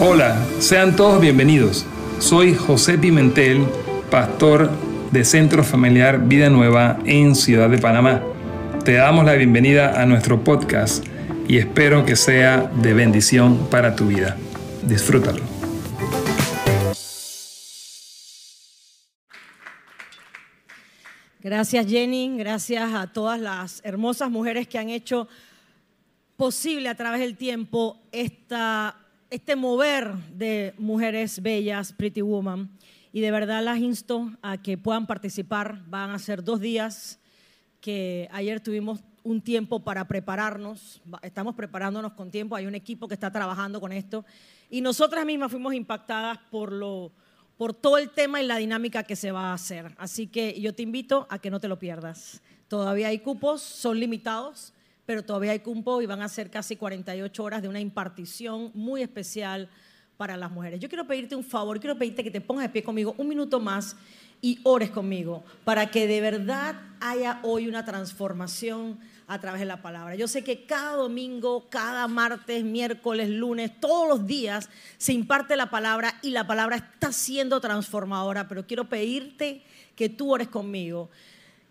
Hola, sean todos bienvenidos. Soy José Pimentel, pastor de Centro Familiar Vida Nueva en Ciudad de Panamá. Te damos la bienvenida a nuestro podcast y espero que sea de bendición para tu vida. Disfrútalo. Gracias Jenny, gracias a todas las hermosas mujeres que han hecho posible a través del tiempo esta este mover de mujeres bellas, Pretty Woman. Y de verdad las insto a que puedan participar. Van a ser dos días que ayer tuvimos un tiempo para prepararnos. Estamos preparándonos con tiempo. Hay un equipo que está trabajando con esto. Y nosotras mismas fuimos impactadas por, lo, por todo el tema y la dinámica que se va a hacer. Así que yo te invito a que no te lo pierdas. Todavía hay cupos, son limitados pero todavía hay cumpo y van a ser casi 48 horas de una impartición muy especial para las mujeres. Yo quiero pedirte un favor, quiero pedirte que te pongas de pie conmigo un minuto más y ores conmigo para que de verdad haya hoy una transformación a través de la palabra. Yo sé que cada domingo, cada martes, miércoles, lunes, todos los días se imparte la palabra y la palabra está siendo transformadora, pero quiero pedirte que tú ores conmigo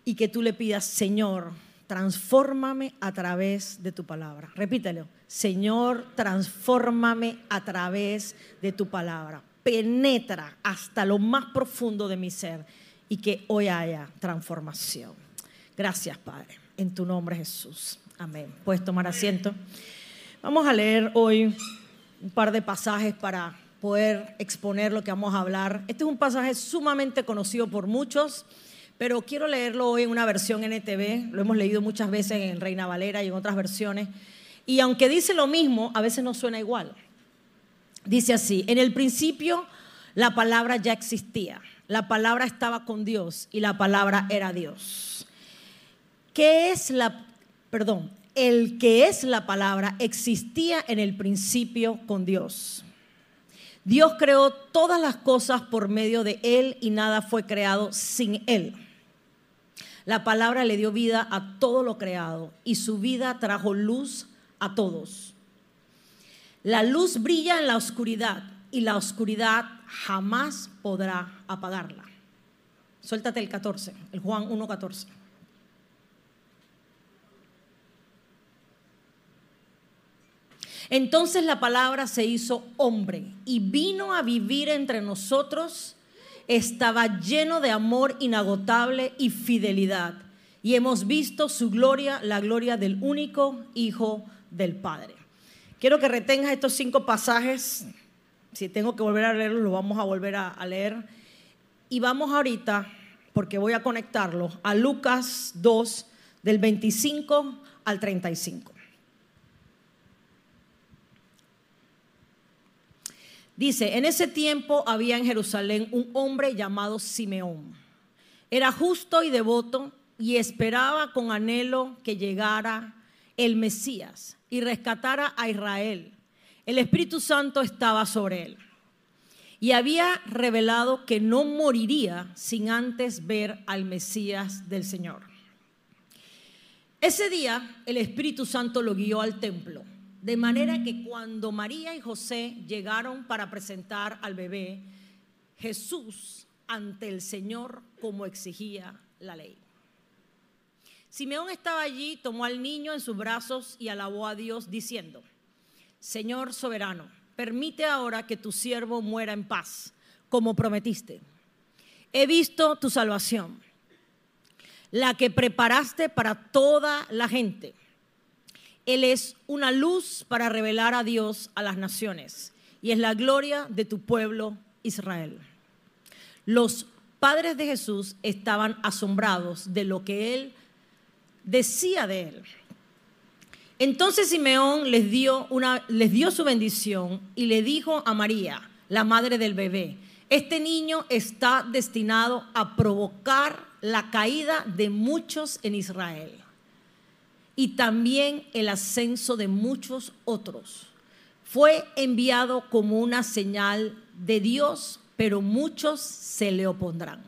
y que tú le pidas, Señor, transfórmame a través de tu palabra. Repítelo, Señor, transfórmame a través de tu palabra. Penetra hasta lo más profundo de mi ser y que hoy haya transformación. Gracias, Padre. En tu nombre, Jesús. Amén. Puedes tomar asiento. Vamos a leer hoy un par de pasajes para poder exponer lo que vamos a hablar. Este es un pasaje sumamente conocido por muchos pero quiero leerlo hoy en una versión NTV, lo hemos leído muchas veces en Reina Valera y en otras versiones, y aunque dice lo mismo, a veces no suena igual. Dice así, en el principio la palabra ya existía, la palabra estaba con Dios y la palabra era Dios. ¿Qué es la, perdón, el que es la palabra existía en el principio con Dios? Dios creó todas las cosas por medio de Él y nada fue creado sin Él. La palabra le dio vida a todo lo creado y su vida trajo luz a todos. La luz brilla en la oscuridad y la oscuridad jamás podrá apagarla. Suéltate el 14, el Juan 1.14. Entonces la palabra se hizo hombre y vino a vivir entre nosotros estaba lleno de amor inagotable y fidelidad. Y hemos visto su gloria, la gloria del único Hijo del Padre. Quiero que retengas estos cinco pasajes. Si tengo que volver a leerlos, los vamos a volver a, leer. Y vamos ahorita, porque voy a conectarlos, a Lucas 2, del 25 al 35. Dice, en ese tiempo había en Jerusalén un hombre llamado Simeón. Era justo y devoto y esperaba con anhelo que llegara el Mesías y rescatara a Israel. El Espíritu Santo estaba sobre él y había revelado que no moriría sin antes ver al Mesías del Señor. Ese día el Espíritu Santo lo guió al templo de manera que cuando María y José llegaron para presentar al bebé, Jesús ante el Señor como exigía la ley. Simeón estaba allí, tomó al niño en sus brazos y alabó a Dios diciendo, Señor soberano, permite ahora que tu siervo muera en paz, como prometiste. He visto tu salvación, la que preparaste para toda la gente él es una luz para revelar a Dios a las naciones y es la gloria de tu pueblo Israel. Los padres de Jesús estaban asombrados de lo que él decía de él. Entonces Simeón les dio, una, les dio su bendición y le dijo a María, la madre del bebé, este niño está destinado a provocar la caída de muchos en Israel y también el ascenso de muchos otros. Fue enviado como una señal de Dios, pero muchos se le opondrán.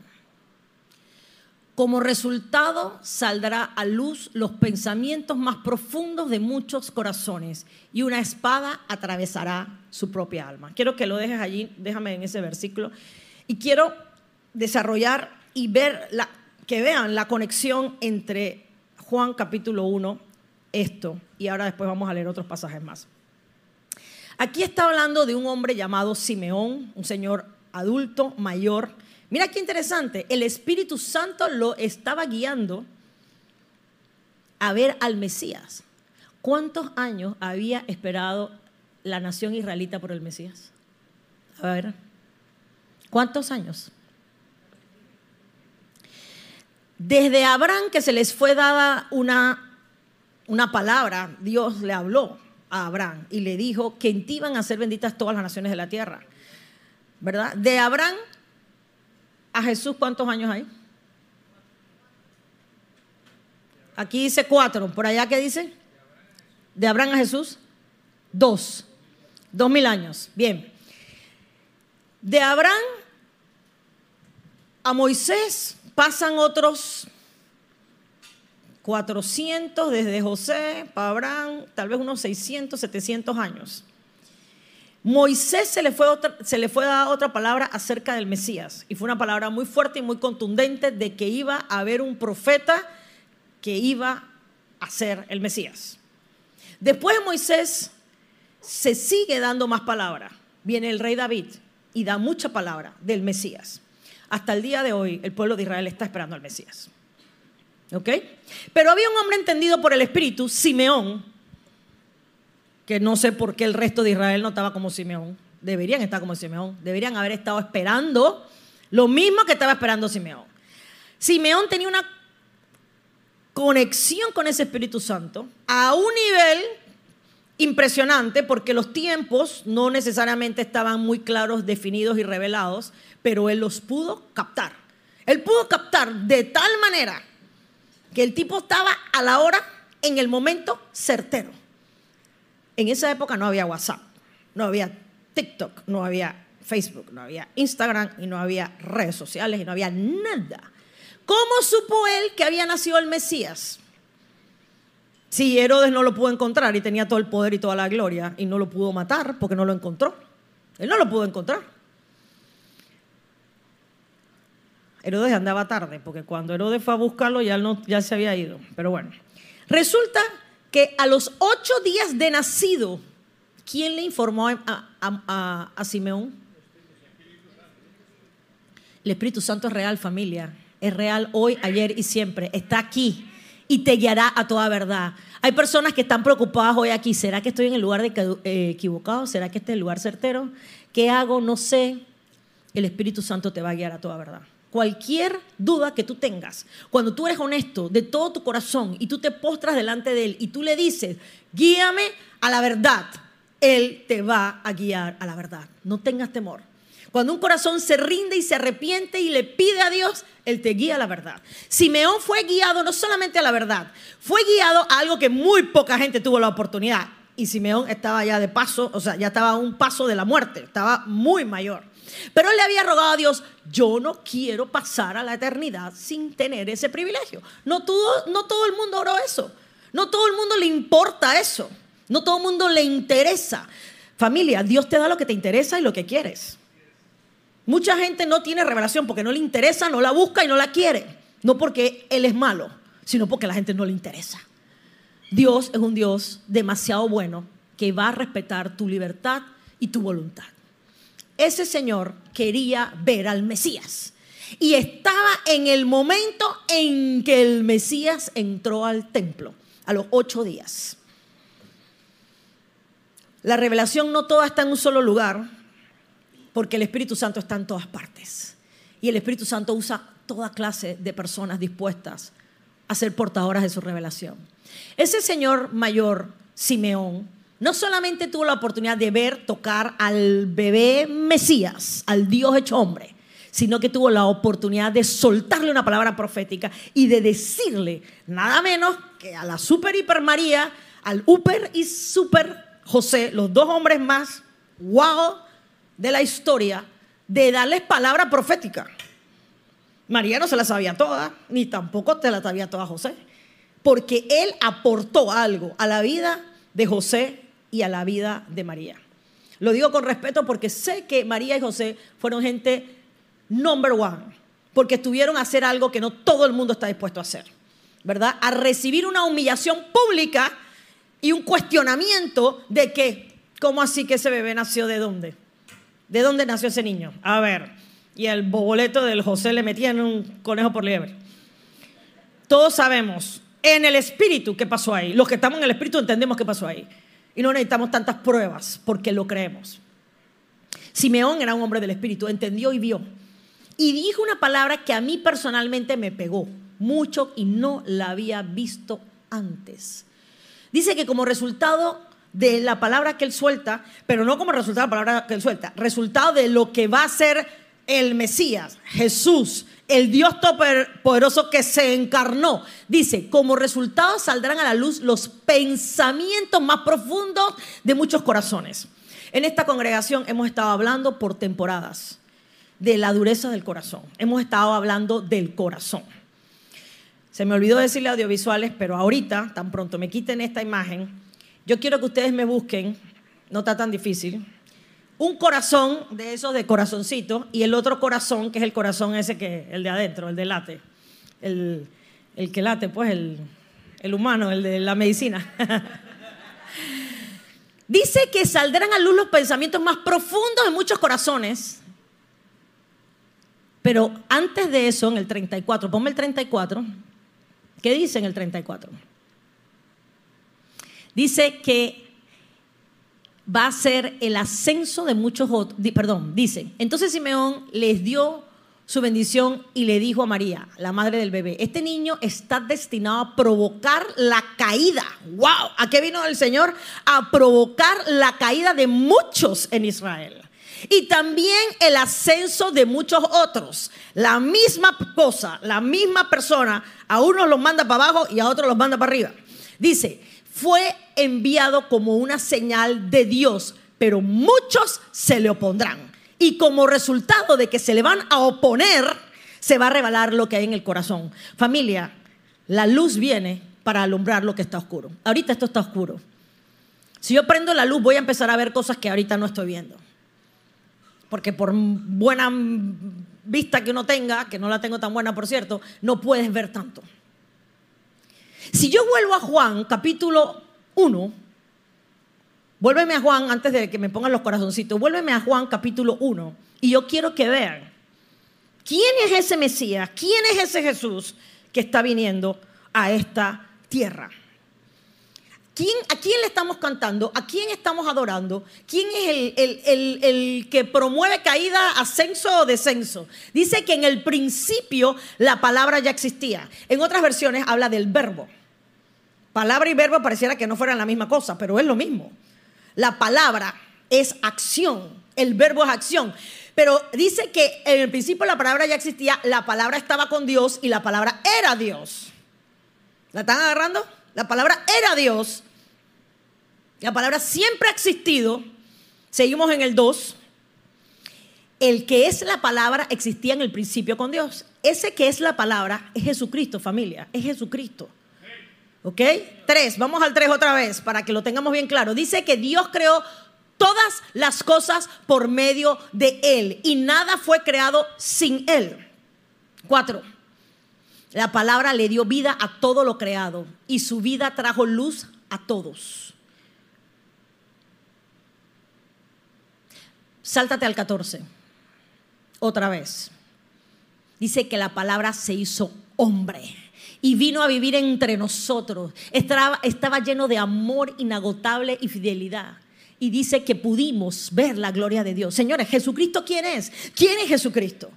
Como resultado saldrá a luz los pensamientos más profundos de muchos corazones y una espada atravesará su propia alma. Quiero que lo dejes allí, déjame en ese versículo. Y quiero desarrollar y ver la, que vean la conexión entre Juan capítulo 1, esto, y ahora después vamos a leer otros pasajes más. Aquí está hablando de un hombre llamado Simeón, un señor adulto, mayor. Mira qué interesante, el Espíritu Santo lo estaba guiando a ver al Mesías. ¿Cuántos años había esperado la nación israelita por el Mesías? A ver, ¿cuántos años? Desde Abraham que se les fue dada una, una palabra, Dios le habló a Abraham y le dijo que en ti iban a ser benditas todas las naciones de la tierra. ¿Verdad? De Abraham a Jesús, ¿cuántos años hay? Aquí dice cuatro, por allá ¿qué dice? De Abraham a Jesús, dos. Dos mil años. Bien. De Abraham a Moisés, Pasan otros 400 desde José para Abraham, tal vez unos 600, 700 años. Moisés se le, fue otra, se le fue dada otra palabra acerca del Mesías y fue una palabra muy fuerte y muy contundente de que iba a haber un profeta que iba a ser el Mesías. Después de Moisés se sigue dando más palabra. Viene el rey David y da mucha palabra del Mesías hasta el día de hoy el pueblo de Israel está esperando al Mesías. ¿Ok? Pero había un hombre entendido por el Espíritu, Simeón, que no sé por qué el resto de Israel no estaba como Simeón. Deberían estar como Simeón. Deberían haber estado esperando lo mismo que estaba esperando Simeón. Simeón tenía una conexión con ese Espíritu Santo a un nivel impresionante porque los tiempos no necesariamente estaban muy claros, definidos y revelados, pero él los pudo captar. Él pudo captar de tal manera que el tipo estaba a la hora, en el momento certero. En esa época no había WhatsApp, no había TikTok, no había Facebook, no había Instagram y no había redes sociales y no había nada. ¿Cómo supo él que había nacido el Mesías? Si Herodes no lo pudo encontrar y tenía todo el poder y toda la gloria y no lo pudo matar porque no lo encontró. Él no lo pudo encontrar. Herodes andaba tarde, porque cuando Herodes fue a buscarlo ya, no, ya se había ido. Pero bueno, resulta que a los ocho días de nacido, ¿quién le informó a, a Simeón? El Espíritu Santo es real, familia. Es real hoy, ayer y siempre. Está aquí y te guiará a toda verdad. Hay personas que están preocupadas hoy aquí. ¿Será que estoy en el lugar eh, equivocado? ¿Será que este es el lugar certero? ¿Qué hago? No sé. El Espíritu Santo te va a guiar a toda verdad. Cualquier duda que tú tengas, cuando tú eres honesto de todo tu corazón y tú te postras delante de Él y tú le dices, guíame a la verdad, Él te va a guiar a la verdad. No tengas temor. Cuando un corazón se rinde y se arrepiente y le pide a Dios, Él te guía a la verdad. Simeón fue guiado no solamente a la verdad, fue guiado a algo que muy poca gente tuvo la oportunidad. Y Simeón estaba ya de paso, o sea, ya estaba a un paso de la muerte, estaba muy mayor. Pero él le había rogado a Dios, yo no quiero pasar a la eternidad sin tener ese privilegio. No todo, no todo el mundo oró eso. No todo el mundo le importa eso. No todo el mundo le interesa. Familia, Dios te da lo que te interesa y lo que quieres. Mucha gente no tiene revelación porque no le interesa, no la busca y no la quiere. No porque Él es malo, sino porque la gente no le interesa. Dios es un Dios demasiado bueno que va a respetar tu libertad y tu voluntad. Ese Señor quería ver al Mesías y estaba en el momento en que el Mesías entró al templo, a los ocho días. La revelación no toda está en un solo lugar, porque el Espíritu Santo está en todas partes. Y el Espíritu Santo usa toda clase de personas dispuestas a ser portadoras de su revelación. Ese señor mayor, Simeón, no solamente tuvo la oportunidad de ver, tocar al bebé Mesías, al Dios hecho hombre, sino que tuvo la oportunidad de soltarle una palabra profética y de decirle nada menos que a la super hiper María, al super y super José, los dos hombres más wow de la historia de darles palabra profética. María no se la sabía toda, ni tampoco te la sabía toda José, porque él aportó algo a la vida de José y a la vida de María. Lo digo con respeto porque sé que María y José fueron gente number one, porque estuvieron a hacer algo que no todo el mundo está dispuesto a hacer, ¿verdad? A recibir una humillación pública y un cuestionamiento de que, ¿cómo así que ese bebé nació de dónde? ¿De dónde nació ese niño? A ver, y el boboleto del José le metían un conejo por liebre. Todos sabemos en el espíritu qué pasó ahí. Los que estamos en el espíritu entendemos qué pasó ahí. Y no necesitamos tantas pruebas porque lo creemos. Simeón era un hombre del espíritu, entendió y vio. Y dijo una palabra que a mí personalmente me pegó mucho y no la había visto antes. Dice que como resultado de la palabra que él suelta, pero no como resultado de la palabra que él suelta, resultado de lo que va a ser el Mesías, Jesús, el Dios poderoso que se encarnó. Dice, como resultado saldrán a la luz los pensamientos más profundos de muchos corazones. En esta congregación hemos estado hablando por temporadas de la dureza del corazón. Hemos estado hablando del corazón. Se me olvidó decirle audiovisuales, pero ahorita, tan pronto me quiten esta imagen, yo quiero que ustedes me busquen, no está tan difícil, un corazón de esos de corazoncito y el otro corazón, que es el corazón ese que, el de adentro, el de late, el, que late, pues el, el humano, el de la medicina. Dice que saldrán a luz los pensamientos más profundos de muchos corazones. Pero antes de eso, en el 34, ponme el 34, ¿qué dice en el 34? Dice que va a ser el ascenso de muchos otros, perdón, dice, entonces Simeón les dio su bendición y le dijo a María, la madre del bebé, este niño está destinado a provocar la caída. ¡Wow! ¿A qué vino el Señor? A provocar la caída de muchos en Israel. Y también el ascenso de muchos otros. La misma cosa, la misma persona, a unos los manda para abajo y a otros los manda para arriba. Dice, fue enviado como una señal de Dios, pero muchos se le opondrán. Y como resultado de que se le van a oponer, se va a revelar lo que hay en el corazón. Familia, la luz viene para alumbrar lo que está oscuro. Ahorita esto está oscuro. Si yo prendo la luz, voy a empezar a ver cosas que ahorita no estoy viendo. Porque por buena vista que uno tenga, que no la tengo tan buena por cierto, no puedes ver tanto. Si yo vuelvo a Juan, capítulo 1, vuélveme a Juan, antes de que me pongan los corazoncitos, vuélveme a Juan, capítulo 1, y yo quiero que vean quién es ese Mesías, quién es ese Jesús que está viniendo a esta tierra. ¿A quién le estamos cantando? ¿A quién estamos adorando? ¿Quién es el, el, que promueve caída, ascenso o descenso? Dice que en el principio la palabra ya existía. En otras versiones habla del verbo. Palabra y verbo pareciera que no fueran la misma cosa, pero es lo mismo. La palabra es acción, el verbo es acción. Pero dice que en el principio la palabra ya existía, la palabra estaba con Dios y la palabra era Dios. ¿La están agarrando? La palabra era Dios. La palabra siempre ha existido. Seguimos en el 2. El que es la palabra existía en el principio con Dios. Ese que es la palabra es Jesucristo, familia. Es Jesucristo. ¿Ok? Tres, vamos al tres otra vez para que lo tengamos bien claro. Dice que Dios creó todas las cosas por medio de Él y nada fue creado sin Él. Cuatro, la palabra le dio vida a todo lo creado y su vida trajo luz a todos. Sáltate al 14, otra vez. Dice que la palabra se hizo hombre y vino a vivir entre nosotros. Estaba, estaba lleno de amor inagotable y fidelidad. Y dice que pudimos ver la gloria de Dios. Señores, ¿Jesucristo quién es? ¿Quién es Jesucristo?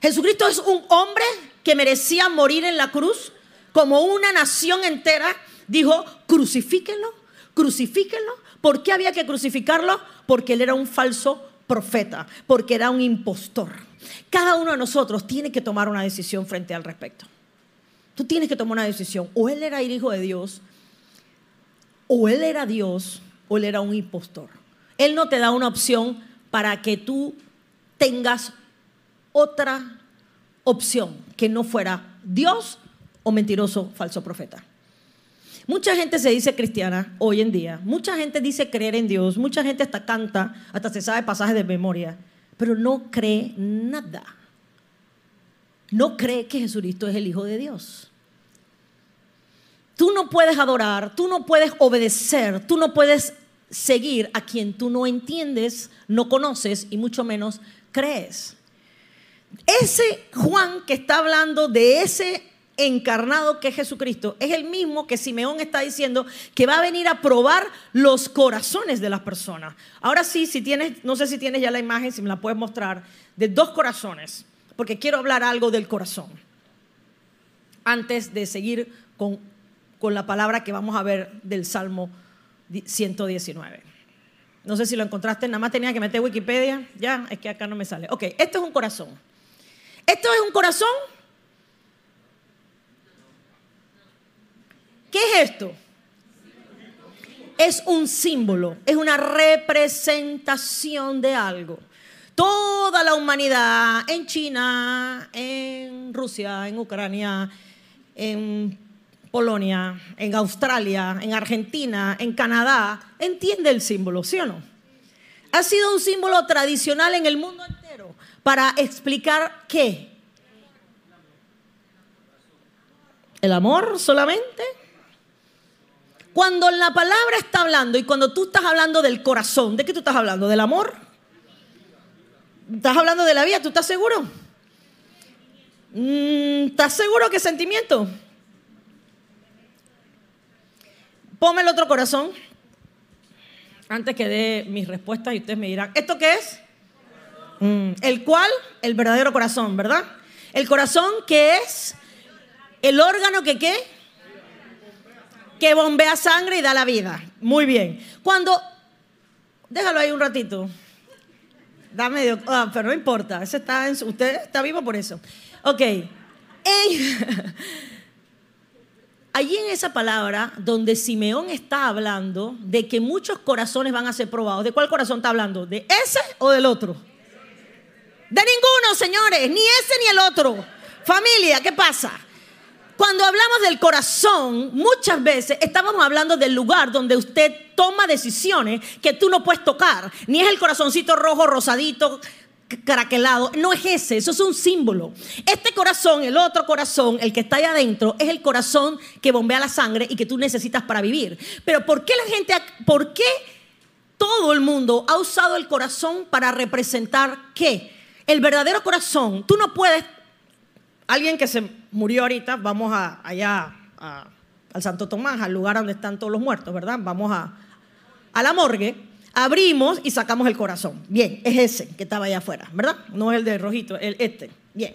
Jesucristo es un hombre que merecía morir en la cruz, como una nación entera dijo, crucifíquenlo, crucifíquenlo. ¿Por qué había que crucificarlo? Porque él era un falso profeta, porque era un impostor. Cada uno de nosotros tiene que tomar una decisión frente al respecto. Tú tienes que tomar una decisión. O él era el hijo de Dios, o él era Dios, o él era un impostor. Él no te da una opción para que tú tengas otra opción que no fuera Dios o mentiroso falso profeta. Mucha gente se dice cristiana hoy en día, mucha gente dice creer en Dios, mucha gente hasta canta, hasta se sabe pasajes de memoria, pero no cree nada. No cree que Jesucristo es el Hijo de Dios. Tú no puedes adorar, tú no puedes obedecer, tú no puedes seguir a quien tú no entiendes, no conoces y mucho menos crees. Ese Juan que está hablando de ese encarnado que es Jesucristo, es el mismo que Simeón está diciendo que va a venir a probar los corazones de las personas. Ahora sí, si tienes, no sé si tienes ya la imagen, si me la puedes mostrar, de dos corazones, porque quiero hablar algo del corazón. Antes de seguir con, con la palabra que vamos a ver del Salmo 119. No sé si lo encontraste, nada más tenía que meter Wikipedia, ya, es que acá no me sale. Ok, esto es un corazón. Esto es un corazón ¿Qué es esto? Es un símbolo, es una representación de algo. Toda la humanidad en China, en Rusia, en Ucrania, en Polonia, en Australia, en Argentina, en Canadá, entiende el símbolo, ¿sí o no? Ha sido un símbolo tradicional en el mundo entero para explicar qué. ¿El amor solamente? Cuando la palabra está hablando y cuando tú estás hablando del corazón, ¿de qué tú estás hablando? ¿Del amor? ¿Estás hablando de la vida? ¿Tú estás seguro? Mm, ¿Estás seguro que sentimiento? Ponme el otro corazón. Antes que dé mis respuestas y ustedes me dirán, ¿esto qué es? Mm, el cual, el verdadero corazón, ¿verdad? El corazón que es el órgano que qué? Que bombea sangre y da la vida. Muy bien. Cuando, déjalo ahí un ratito. Da medio, ah, pero no importa, ese está en, usted está vivo por eso. Ok. allí en esa palabra donde Simeón está hablando de que muchos corazones van a ser probados. ¿De cuál corazón está hablando? ¿De ese o del otro? De ninguno, señores, ni ese ni el otro. Familia, ¿qué pasa? Cuando hablamos del corazón, muchas veces estamos hablando del lugar donde usted toma decisiones que tú no puedes tocar. Ni es el corazoncito rojo, rosadito, caraquelado. No es ese, eso es un símbolo. Este corazón, el otro corazón, el que está ahí adentro, es el corazón que bombea la sangre y que tú necesitas para vivir. Pero ¿por qué la gente, por qué todo el mundo ha usado el corazón para representar qué? El verdadero corazón, tú no puedes alguien que se murió ahorita, vamos a, allá al Santo Tomás, al lugar donde están todos los muertos, ¿verdad? Vamos a, a la morgue, abrimos y sacamos el corazón. Bien, es ese que estaba allá afuera, ¿verdad? No es el de rojito, el este. Bien.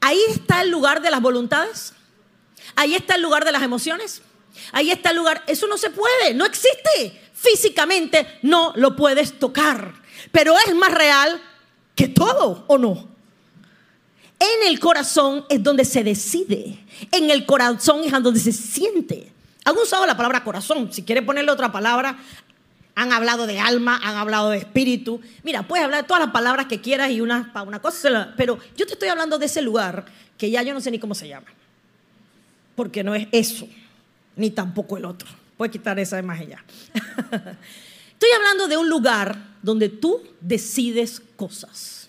Ahí está el lugar de las voluntades. Ahí está el lugar de las emociones. Ahí está el lugar. Eso no se puede, no existe. Físicamente no lo puedes tocar. Pero es más real que todo, ¿o no? En el corazón es donde se decide. En el corazón es donde se siente. Han usado la palabra corazón. Si quiere ponerle otra palabra, han hablado de alma, han hablado de espíritu. Mira, puedes hablar de todas las palabras que quieras y una para una cosa, pero yo te estoy hablando de ese lugar que ya yo no sé ni cómo se llama. Porque no es eso, ni tampoco el otro. Puedes quitar esa imagen ya. Estoy hablando de un lugar donde tú decides cosas.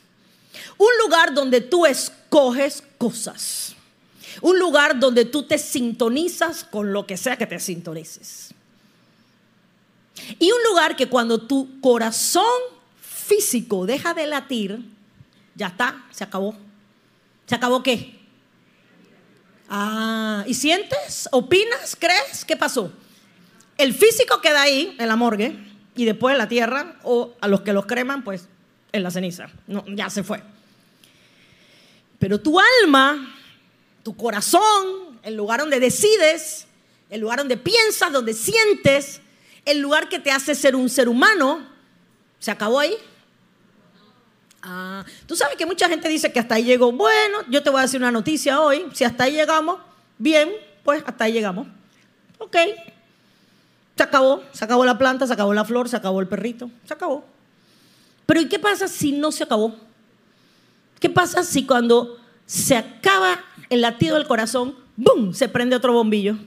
Un lugar donde tú escoges cosas. Un lugar donde tú te sintonizas con lo que sea que te sintonices. Y un lugar que cuando tu corazón físico deja de latir, ya está, se acabó. ¿Se acabó qué? Ah, ¿y sientes? ¿Opinas? ¿Crees? ¿Qué pasó? El físico queda ahí, en la morgue, y después en la tierra, o a los que los creman, pues en la ceniza. No, ya se fue. Pero tu alma, tu corazón, el lugar donde decides, el lugar donde piensas, donde sientes, el lugar que te hace ser un ser humano, ¿se acabó ahí? Ah, tú sabes que mucha gente dice que hasta ahí llegó. Bueno, yo te voy a decir una noticia hoy. Si hasta ahí llegamos, bien, pues hasta ahí llegamos. Ok. Se acabó. Se acabó la planta, se acabó la flor, se acabó el perrito. Se acabó. Pero ¿y qué pasa si no se acabó? ¿Qué pasa si cuando se acaba el latido del corazón, ¡boom! Se prende otro bombillo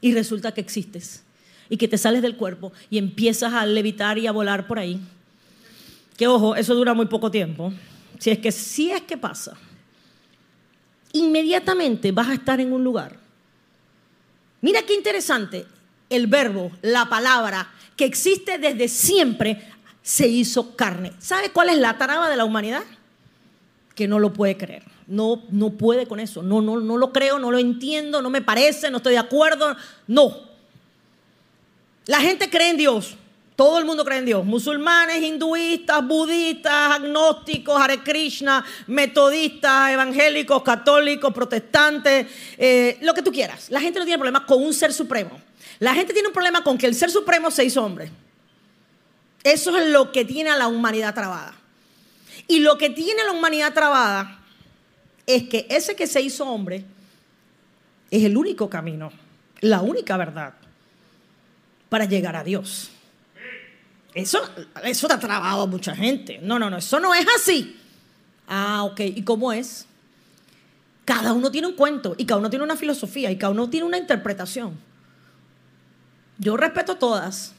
y resulta que existes y que te sales del cuerpo y empiezas a levitar y a volar por ahí. Que ojo, eso dura muy poco tiempo. Si es que si es que pasa. Inmediatamente vas a estar en un lugar. Mira qué interesante. El verbo, la palabra que existe desde siempre se hizo carne. ¿Sabe cuál es la traba de la humanidad? Que no lo puede creer. No, no puede con eso. No, no, no lo creo, no lo entiendo, no me parece, no estoy de acuerdo. No. La gente cree en Dios. Todo el mundo cree en Dios. Musulmanes, hinduistas, budistas, agnósticos, Hare Krishna, metodistas, evangélicos, católicos, protestantes, eh, lo que tú quieras. La gente no tiene problema con un ser supremo. La gente tiene un problema con que el ser supremo se hizo hombre. Eso es lo que tiene a la humanidad trabada. Y lo que tiene la humanidad trabada es que ese que se hizo hombre es el único camino, la única verdad para llegar a Dios. Eso, eso ha trabado a mucha gente. No, no, no, eso no es así. Ah, ok. ¿Y cómo es? Cada uno tiene un cuento y cada uno tiene una filosofía y cada uno tiene una interpretación. Yo respeto todas,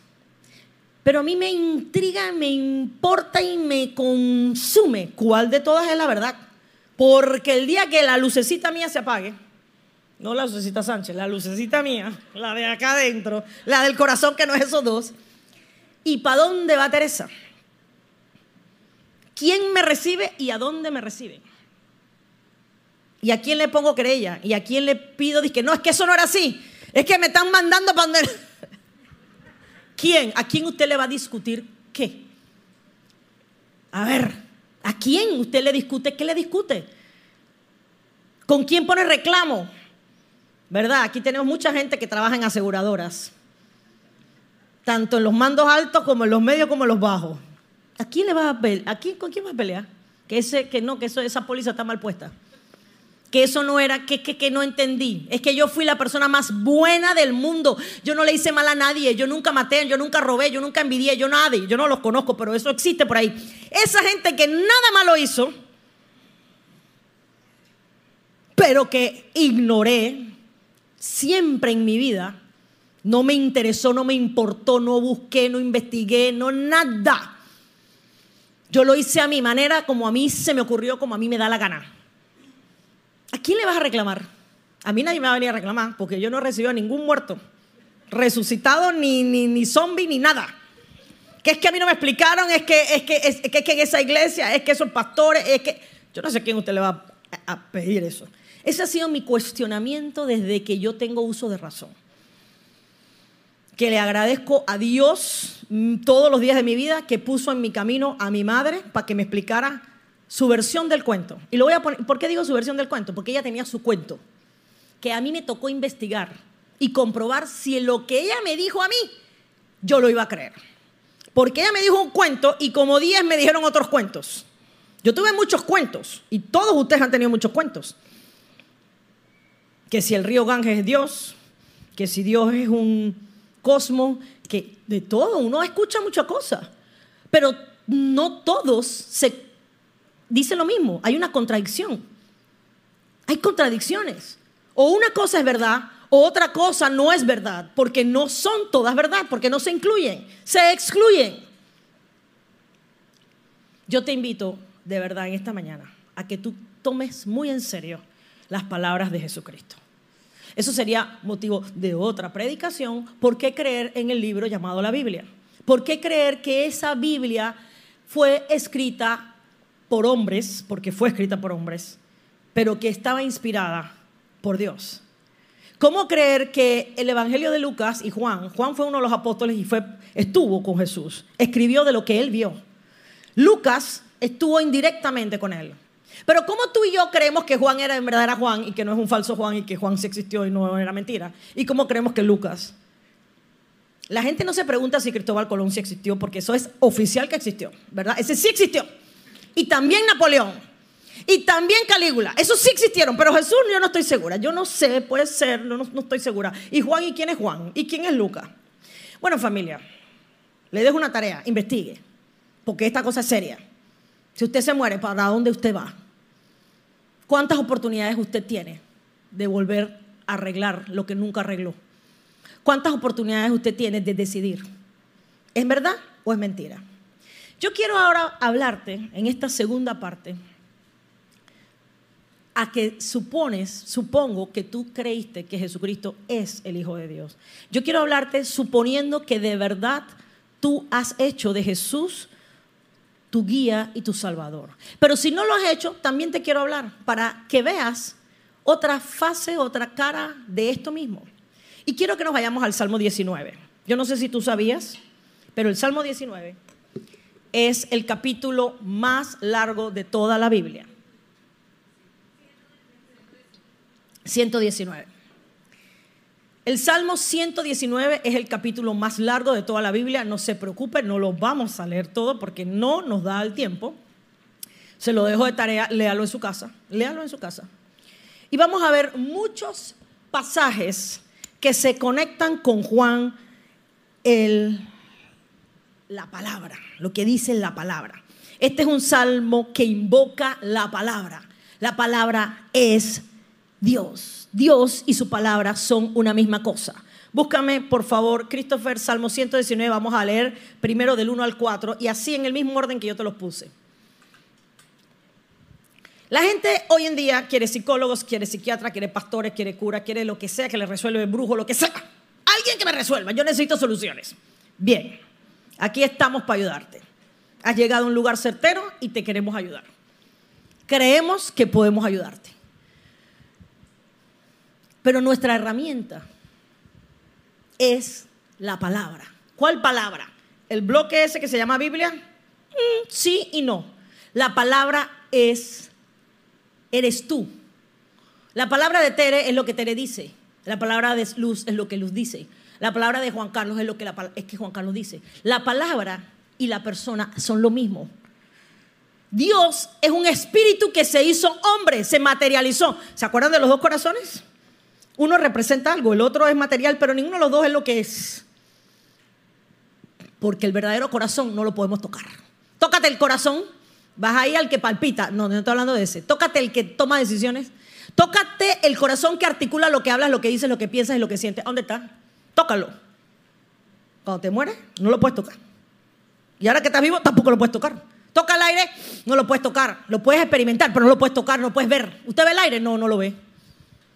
pero a mí me intriga, me importa y me consume cuál de todas es la verdad. Porque el día que la lucecita mía se apague, no la lucecita Sánchez, la lucecita mía, la de acá adentro, la del corazón que no es esos dos, ¿y para dónde va Teresa? ¿Quién me recibe y a dónde me recibe? ¿Y a quién le pongo querella? ¿Y a quién le pido? Dice, no, es que eso no era así. Es que me están mandando para donde... ¿Quién? ¿A quién usted le va a discutir qué? A ver, ¿a quién usted le discute qué le discute? ¿Con quién pone reclamo? ¿Verdad? Aquí tenemos mucha gente que trabaja en aseguradoras, tanto en los mandos altos como en los medios como en los bajos. ¿A quién le va a pelear? ¿Con quién va a pelear? Que, ese, que no, que eso, esa póliza está mal puesta que eso no era, que, que, que, no entendí. Es que yo fui la persona más buena del mundo. Yo no le hice mal a nadie, yo nunca maté, yo nunca robé, yo nunca envidié, yo nadie, yo no los conozco, pero eso existe por ahí. Esa gente que nada malo hizo, pero que ignoré siempre en mi vida, no me interesó, no me importó, no busqué, no investigué, no nada. Yo lo hice a mi manera, como a mí se me ocurrió, como a mí me da la gana. ¿A quién le vas a reclamar? A mí nadie me va a venir a reclamar porque yo no he recibido a ningún muerto, resucitado, ni, ni, ni zombie, ni nada. Que es que a mí no me explicaron, es que, es que, es, que, en esa iglesia, es que esos pastores, es que... Yo no sé a quién usted le va a, a pedir eso. Ese ha sido mi cuestionamiento desde que yo tengo uso de razón. Que le agradezco a Dios mm, todos los días de mi vida que puso en mi camino a mi madre para que me explicara su versión del cuento. Y lo voy a poner, ¿por qué digo su versión del cuento? Porque ella tenía su cuento, que a mí me tocó investigar y comprobar si lo que ella me dijo a mí, yo lo iba a creer. Porque ella me dijo un cuento y como 10 me dijeron otros cuentos. Yo tuve muchos cuentos y todos ustedes han tenido muchos cuentos. Que si el río Ganges es Dios, que si Dios es un cosmos, que de todo, uno escucha muchas cosas, pero no todos se dice lo mismo, hay una contradicción. Hay contradicciones. O una cosa es verdad o otra cosa no es verdad, porque no son todas verdad, porque no se incluyen, se excluyen. Yo te invito de verdad en esta mañana a que tú tomes muy en serio las palabras de Jesucristo. Eso sería motivo de otra predicación. ¿Por qué creer en el libro llamado la Biblia? ¿Por qué creer que esa Biblia fue escrita por hombres, porque fue escrita por hombres, pero que estaba inspirada por Dios. ¿Cómo creer que el Evangelio de Lucas y Juan, Juan fue uno de los apóstoles y fue, estuvo con Jesús, escribió de lo que él vio. Lucas estuvo indirectamente con él. Pero ¿cómo tú y yo creemos que Juan era en verdad era Juan y que no es un falso Juan y que Juan sí existió y no era mentira? ¿Y cómo creemos que Lucas? La gente no se pregunta si Cristóbal Colón sí existió porque eso es oficial que existió, ¿verdad? Ese sí existió y también Napoleón y también Calígula. Esos sí existieron, pero Jesús yo no estoy segura. Yo no sé, puede ser, no, no, estoy segura. ¿Y Juan y quién es Juan? ¿Y quién es Lucas? Bueno, familia, le dejo una tarea, investigue, porque esta cosa es seria. Si usted se muere, ¿para dónde usted va? ¿Cuántas oportunidades usted tiene de volver a arreglar lo que nunca arregló? ¿Cuántas oportunidades usted tiene de decidir? ¿Es verdad o es mentira? Yo quiero ahora hablarte en esta segunda parte a que supones, supongo que tú creíste que Jesucristo es el Hijo de Dios. Yo quiero hablarte suponiendo que de verdad tú has hecho de Jesús tu guía y tu salvador. Pero si no lo has hecho, también te quiero hablar para que veas otra fase, otra cara de esto mismo. Y quiero que nos vayamos al Salmo 19. Yo no sé si tú sabías, pero el Salmo 19 es el capítulo más largo de toda la Biblia. 119. El Salmo 119 es el capítulo más largo de toda la Biblia. No se preocupe, no lo vamos a leer todo porque no nos da el tiempo. Se lo dejo de tarea, léalo en su casa, léalo en su casa. Y vamos a ver muchos pasajes que se conectan con Juan, el, la palabra, lo que dice la palabra. Este es un salmo que invoca la palabra. La palabra es Dios. Dios y su palabra son una misma cosa. Búscame, por favor, Christopher, Salmo 119, vamos a leer primero del 1 al 4 y así en el mismo orden que yo te los puse. La gente hoy en día quiere psicólogos, quiere psiquiatra, quiere pastores, quiere cura, quiere lo que sea que le resuelva el brujo, lo que sea. Alguien que me resuelva, yo necesito soluciones. Bien, aquí estamos para ayudarte. Has llegado a un lugar certero y te queremos ayudar. Creemos que podemos ayudarte. Pero nuestra herramienta es la palabra. ¿Cuál palabra? ¿El bloque ese que se llama Biblia? Mm, sí y no. La palabra es, eres tú. La palabra de Tere es lo que Tere dice. La palabra de Luz es lo que Luz dice. La palabra de Juan Carlos es lo que, es que Juan Carlos dice. La palabra y la persona son lo mismo. Dios es un espíritu que se hizo hombre, se materializó. ¿Se acuerdan de los dos corazones? Uno representa algo, el otro es material, pero ninguno de los dos es lo que es. Porque el verdadero corazón no lo podemos tocar. Tócate el corazón, vas ahí al que palpita. No, no estoy hablando de ese. Tócate el que toma decisiones. Tócate el corazón que articula lo que hablas, lo que dices, lo que piensas y lo que sientes. ¿Dónde está? Tócalo. Cuando te mueres, no lo puedes tocar. Y ahora que estás vivo, tampoco lo puedes tocar. Toca el aire, no lo puedes tocar. Lo puedes experimentar, pero no lo puedes tocar, no lo puedes ver. ¿Usted ve el aire? No, no lo ve.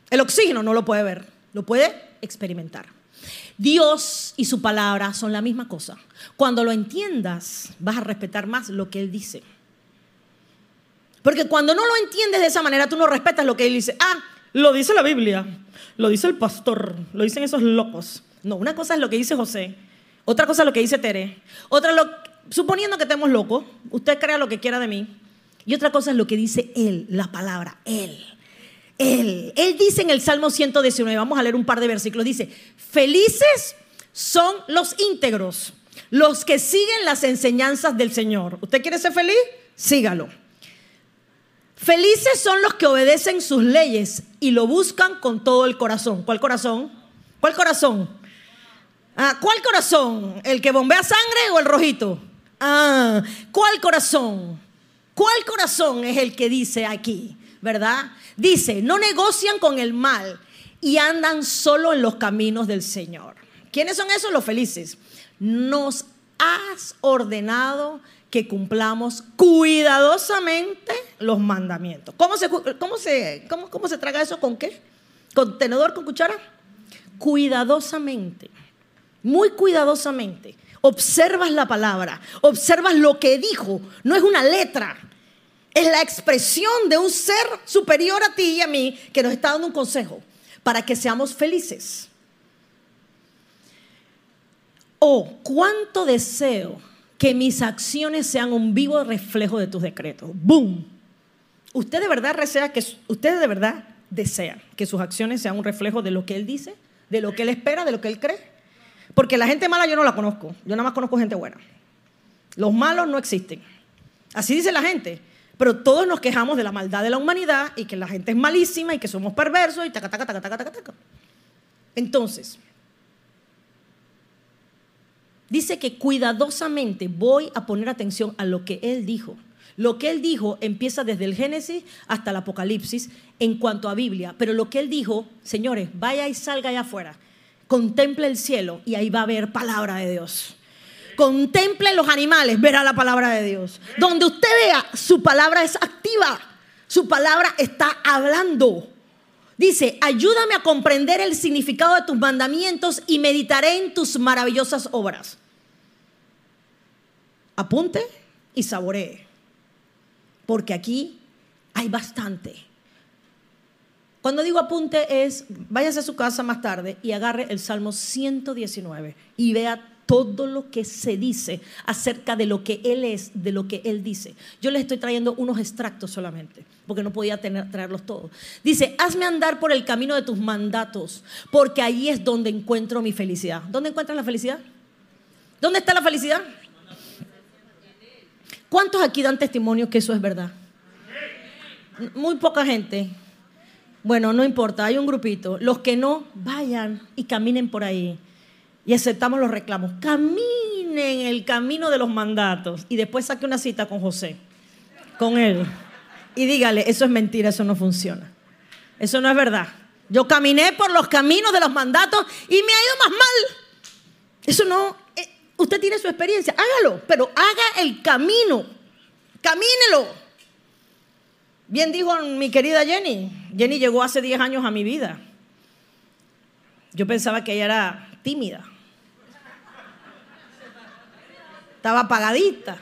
El oxígeno no lo puede ver, lo puede experimentar. Dios y su palabra son la misma cosa. Cuando lo entiendas, vas a respetar más lo que Él dice. Porque cuando no lo entiendes de esa manera, tú no respetas lo que Él dice. Ah, lo dice la Biblia, lo dice el pastor, lo dicen esos locos. No, una cosa es lo que dice José, otra cosa es lo que dice Tere, otra lo, suponiendo que estemos locos, usted crea lo que quiera de mí, y otra cosa es lo que dice Él, la palabra, Él. Él. Él dice en el Salmo 119, vamos a leer un par de versículos, dice, felices son los íntegros, los que siguen las enseñanzas del Señor. ¿Usted quiere ser feliz? Sígalo. Felices son los que obedecen sus leyes y lo buscan con todo el corazón. ¿Cuál corazón? ¿Cuál corazón? Ah, ¿Cuál corazón? ¿El que bombea sangre o el rojito? Ah, ¿cuál corazón? ¿Cuál corazón es el que dice aquí? ¿Verdad? Dice, no negocian con el mal y andan solo en los caminos del Señor. ¿Quiénes son esos los felices? Nos has ordenado que cumplamos cuidadosamente los mandamientos. ¿Cómo se, cómo cómo se traga eso? ¿Con qué? ¿Con tenedor, con cuchara? Cuidadosamente, muy cuidadosamente. Observas la palabra, observas lo que dijo, no es una letra, es la expresión de un ser superior a ti y a mí que nos está dando un consejo para que seamos felices. Oh, cuánto deseo que mis acciones sean un vivo reflejo de tus decretos. ¡Boom! ¿Usted de verdad desea que usted de verdad desea que sus acciones sean un reflejo de lo que él dice, de lo que él espera, de lo que él cree? Porque la gente mala yo no la conozco, yo nada más conozco gente buena. Los malos no existen. Así dice la gente. Pero todos nos quejamos de la maldad de la humanidad y que la gente es malísima y que somos perversos y taca, taca, taca, taca, taca, taca. Entonces, dice que cuidadosamente voy a poner atención a lo que él dijo. Lo que él dijo empieza desde el Génesis hasta el Apocalipsis en cuanto a Biblia. Pero lo que él dijo, señores, vaya y salga allá afuera, contemple el cielo y ahí va a haber palabra de Dios. Contemple los animales, verá la palabra de Dios. Donde usted vea, su palabra es activa. Su palabra está hablando. Dice, ayúdame a comprender el significado de tus mandamientos y meditaré en tus maravillosas obras. Apunte y saboree, porque aquí hay bastante. Cuando digo apunte es, váyase a su casa más tarde y agarre el Salmo 119 y vea todo lo que se dice acerca de lo que Él es, de lo que Él dice. Yo les estoy trayendo unos extractos solamente, porque no podía tener, traerlos todos. Dice, hazme andar por el camino de tus mandatos, porque ahí es donde encuentro mi felicidad. ¿Dónde encuentras la felicidad? ¿Dónde está la felicidad? ¿Cuántos aquí dan testimonio que eso es verdad? Muy poca gente. Bueno, no importa, hay un grupito. Los que no, vayan y caminen por ahí y aceptamos los reclamos. Caminen el camino de los mandatos y después saque una cita con José, con él, y dígale, eso es mentira, eso no funciona. Eso no es verdad. Yo caminé por los caminos de los mandatos y me ha ido más mal. Eso no, eh, usted tiene su experiencia, hágalo, pero haga el camino, camínelo. Bien dijo mi querida Jenny, Jenny llegó hace 10 años a mi vida. Yo pensaba que ella era tímida. Estaba apagadita.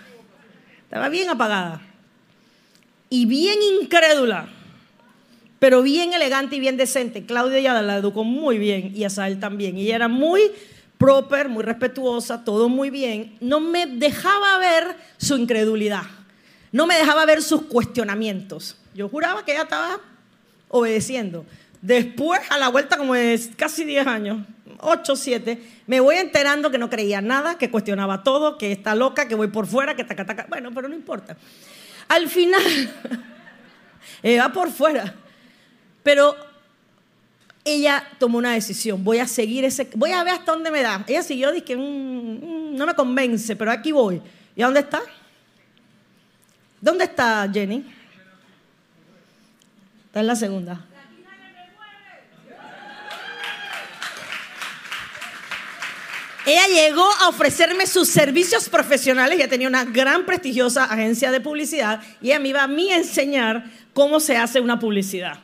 Estaba bien apagada. Y bien incrédula. Pero bien elegante y bien decente. Claudia ya la educó muy bien y Asael también. Y ella era muy proper, muy respetuosa, todo muy bien. No me dejaba ver su incredulidad. No me dejaba ver sus cuestionamientos. Yo juraba que ella estaba obedeciendo. Después, a la vuelta como de casi 10 años, 8, 7, me voy enterando que no creía nada, que cuestionaba todo, que está loca, que voy por fuera, que taca, taca. Bueno, pero no importa. Al final, va por fuera. Pero ella tomó una decisión. Voy a seguir ese. Voy a ver hasta dónde me da. Ella siguió, dice que mm, mm, no me convence, pero aquí voy. ¿Y a dónde está? ¿Dónde está Jenny? Está en la segunda. Ella llegó a ofrecerme sus servicios profesionales. Ella tenía una gran prestigiosa agencia de publicidad y ella me iba a mí enseñar cómo se hace una publicidad.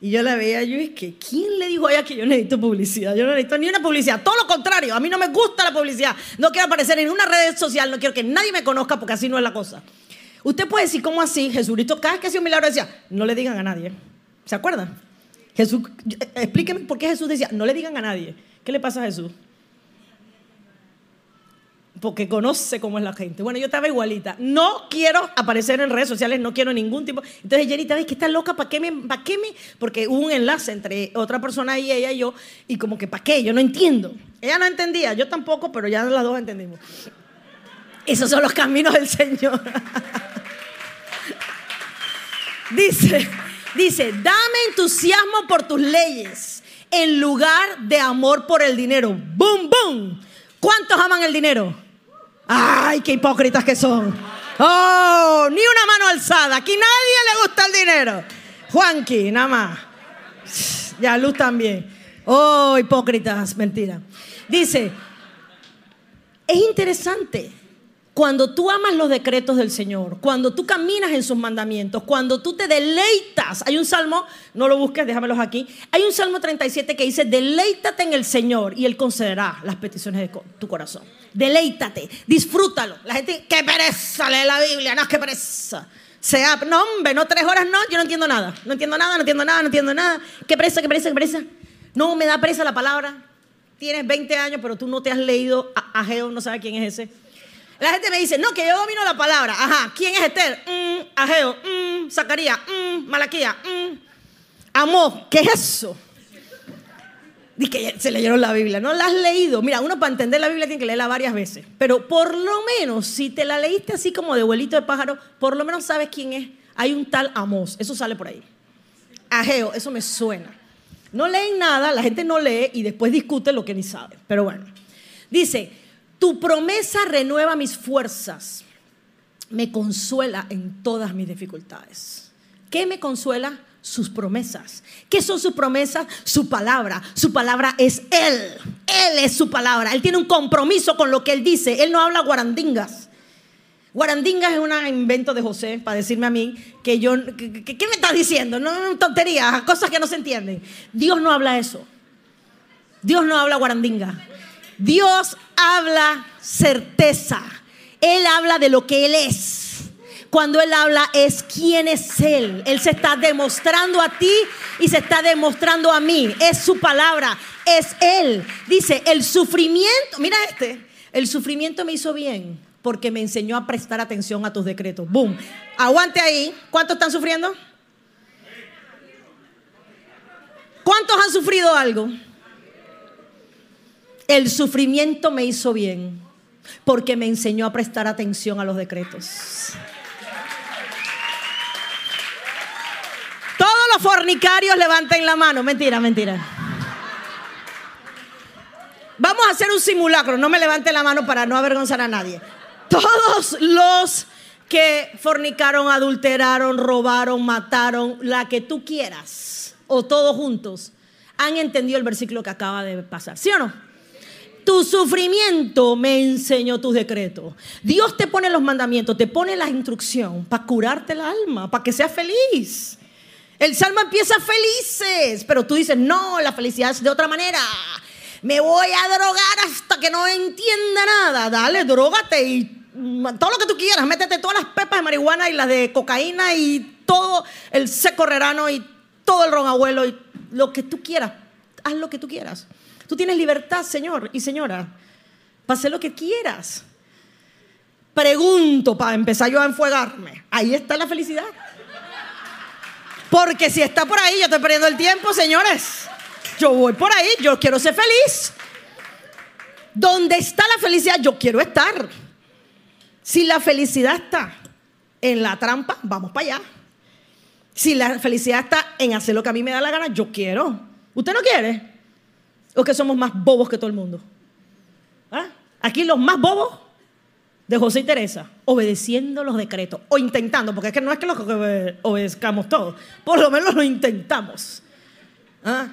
Y yo la veía, yo es que, ¿quién le dijo a ella que yo necesito publicidad? Yo no necesito ni una publicidad, todo lo contrario, a mí no me gusta la publicidad. No quiero aparecer en una red social, no quiero que nadie me conozca porque así no es la cosa. Usted puede decir, ¿cómo así? Jesucristo, cada vez que hacía un milagro decía, no le digan a nadie. ¿Se acuerdan? Jesús, eh, explíqueme por qué Jesús decía, no le digan a nadie. ¿Qué le pasa a Jesús? porque conoce cómo es la gente. Bueno, yo estaba igualita. No quiero aparecer en redes sociales, no quiero ningún tipo. Entonces Jenny, ¿sabes que está loca? ¿Para qué me? ¿Para qué me? Porque hubo un enlace entre otra persona y ella y yo, y como que ¿para qué? Yo no entiendo. Ella no entendía, yo tampoco, pero ya las dos entendimos. Esos son los caminos del Señor. dice, dice, dame entusiasmo por tus leyes en lugar de amor por el dinero. ¡Bum, bum! ¿Cuántos aman el dinero? Ay, qué hipócritas que son. Oh, ni una mano alzada. Aquí nadie le gusta el dinero. Juanqui, nada más. Ya, Luz también. Oh, hipócritas, mentira. Dice, es interesante cuando tú amas los decretos del Señor, cuando tú caminas en sus mandamientos, cuando tú te deleitas. Hay un salmo, no lo busques, déjamelos aquí. Hay un salmo 37 que dice, deleítate en el Señor y Él concederá las peticiones de tu corazón. Deleítate, disfrútalo. La gente, qué pereza lee la Biblia, no, qué pereza. Sea, no, hombre, no tres horas, no, yo no entiendo nada. No entiendo nada, no entiendo nada, no entiendo nada. Qué pereza, qué pereza, qué pereza. No, me da pereza la palabra. Tienes 20 años, pero tú no te has leído a Ageo, no sabes quién es ese. La gente me dice, no, que yo domino la palabra. Ajá, ¿quién es Esther? Mm, Ageo, mm, Zacarías, mm, Malaquía, mm. Amó, ¿qué es eso? Dice que se leyeron la Biblia, no la has leído. Mira, uno para entender la Biblia tiene que leerla varias veces. Pero por lo menos, si te la leíste así como de vuelito de pájaro, por lo menos sabes quién es. Hay un tal Amós, eso sale por ahí. Ageo, eso me suena. No leen nada, la gente no lee y después discute lo que ni sabe. Pero bueno, dice, tu promesa renueva mis fuerzas. me consuela en todas mis dificultades. ¿Qué me consuela? Sus promesas. ¿Qué son sus promesas? Su palabra. Su palabra es Él. Él es su palabra. Él tiene un compromiso con lo que Él dice. Él no habla guarandingas. Guarandingas es un invento de José para decirme a mí que yo, ¿qué me está diciendo? No, tonterías, cosas que no se entienden. Dios no habla eso. Dios no habla guarandinga. Dios habla certeza. Él habla de lo que Él es. Cuando Él habla es quién es Él. Él se está demostrando a ti y se está demostrando a mí. Es su palabra, es Él. Dice, el sufrimiento, mira este, el sufrimiento me hizo bien porque me enseñó a prestar atención a tus decretos. Boom. Aguante ahí. ¿Cuántos están sufriendo? ¿Cuántos han sufrido algo? El sufrimiento me hizo bien porque me enseñó a prestar atención a los decretos. Todos los fornicarios levanten la mano. Mentira, mentira. Vamos a hacer un simulacro. No me levante la mano para no avergonzar a nadie. Todos los que fornicaron, adulteraron, robaron, mataron, la que tú quieras, o todos juntos, han entendido el versículo que acaba de pasar. ¿Sí o no? Tu sufrimiento me enseñó tus decretos. Dios te pone los mandamientos, te pone la instrucción para curarte el alma, para que seas feliz. El salmo empieza felices, pero tú dices, no, la felicidad es de otra manera. Me voy a drogar hasta que no entienda nada. Dale, drogate y todo lo que tú quieras. Métete todas las pepas de marihuana y las de cocaína y todo el seco rerano y todo el ron abuelo y lo que tú quieras. Haz lo que tú quieras. Tú tienes libertad, señor y señora, para hacer lo que quieras. Pregunto para empezar yo a enfuegarme. Ahí está la felicidad. Porque si está por ahí, yo estoy perdiendo el tiempo, señores. Yo voy por ahí, yo quiero ser feliz. Donde está la felicidad, yo quiero estar. Si la felicidad está en la trampa, vamos para allá. Si la felicidad está en hacer lo que a mí me da la gana, yo quiero. ¿Usted no quiere? ¿O que somos más bobos que todo el mundo? ¿Ah? Aquí los más bobos de José y Teresa, obedeciendo los decretos, o intentando, porque es que no es que los obedezcamos todos, por lo menos lo intentamos. ¿Ah?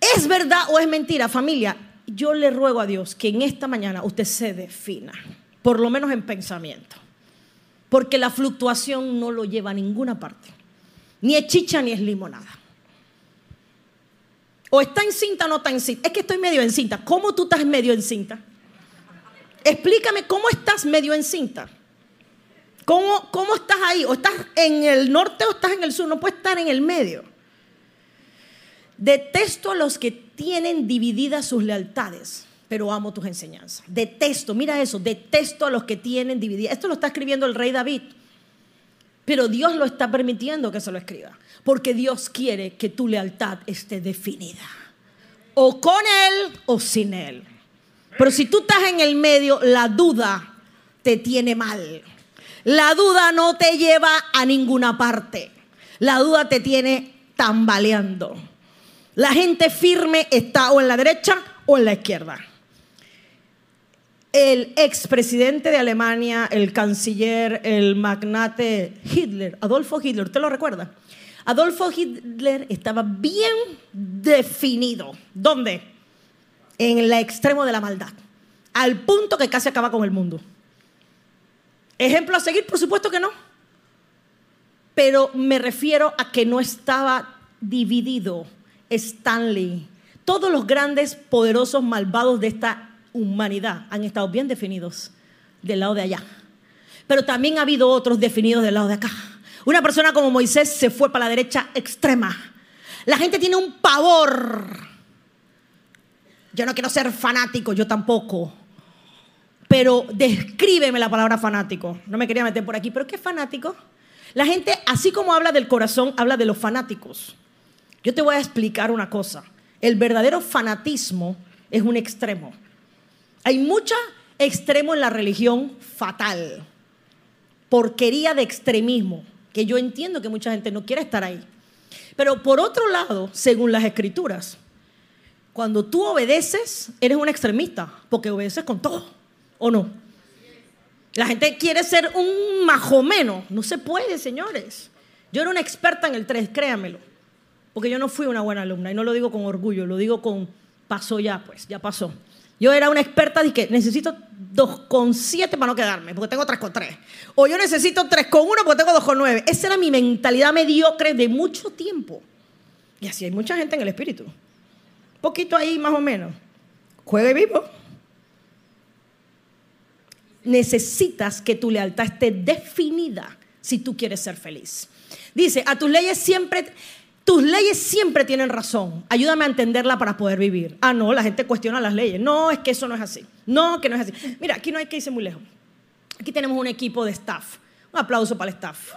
¿Es verdad o es mentira, familia? Yo le ruego a Dios que en esta mañana usted se defina, por lo menos en pensamiento, porque la fluctuación no lo lleva a ninguna parte, ni es chicha ni es limonada. O está en cinta o no está en cinta. Es que estoy medio en cinta. ¿Cómo tú estás medio en cinta? Explícame cómo estás medio en cinta. ¿Cómo, ¿Cómo estás ahí? ¿O estás en el norte o estás en el sur? No puedes estar en el medio. Detesto a los que tienen divididas sus lealtades, pero amo tus enseñanzas. Detesto, mira eso, detesto a los que tienen divididas. Esto lo está escribiendo el rey David, pero Dios lo está permitiendo que se lo escriba porque Dios quiere que tu lealtad esté definida. O con Él o sin Él. Pero si tú estás en el medio, la duda te tiene mal. La duda no te lleva a ninguna parte. La duda te tiene tambaleando. La gente firme está o en la derecha o en la izquierda. El expresidente de Alemania, el canciller, el magnate Hitler, Adolfo Hitler, ¿usted lo recuerda? Adolfo Hitler estaba bien definido. ¿Dónde? En el extremo de la maldad. Al punto que casi acaba con el mundo. ¿Ejemplo a seguir? Por supuesto que no. Pero me refiero a que no estaba dividido Stanley. Todos los grandes, poderosos, malvados de esta humanidad han estado bien definidos del lado de allá. Pero también ha habido otros definidos del lado de acá. Una persona como Moisés se fue para la derecha extrema. La gente tiene un pavor. Yo no quiero ser fanático, yo tampoco. Pero descríbeme la palabra fanático. No me quería meter por aquí, pero ¿qué es fanático? La gente, así como habla del corazón, habla de los fanáticos. Yo te voy a explicar una cosa. El verdadero fanatismo es un extremo. Hay mucho extremo en la religión fatal. Porquería de extremismo que yo entiendo que mucha gente no quiere estar ahí. Pero por otro lado, según las escrituras, cuando tú obedeces, eres un extremista, porque obedeces con todo, ¿o no? La gente quiere ser un majomeno. No se puede, señores. Yo era una experta en el 3, créamelo. Porque yo no fui una buena alumna y no lo digo con orgullo, lo digo con pasó ya, pues, ya pasó. Yo era una experta de que necesito 2,7 para no quedarme, porque tengo 3,3. O yo necesito 3,1 porque tengo 2,9. Esa era mi mentalidad mediocre de mucho tiempo. Y así hay mucha gente en el espíritu. Poquito ahí, más o menos. Juegue vivo. Necesitas que tu lealtad esté definida si tú quieres ser feliz. Dice, a tus leyes siempre tus leyes siempre tienen razón. Ayúdame a entenderla para poder vivir. Ah, no, la gente cuestiona las leyes. No, es que eso no es así. No, que no es así. Mira, aquí no hay que irse muy lejos. Aquí tenemos un equipo de staff. Un aplauso para el staff.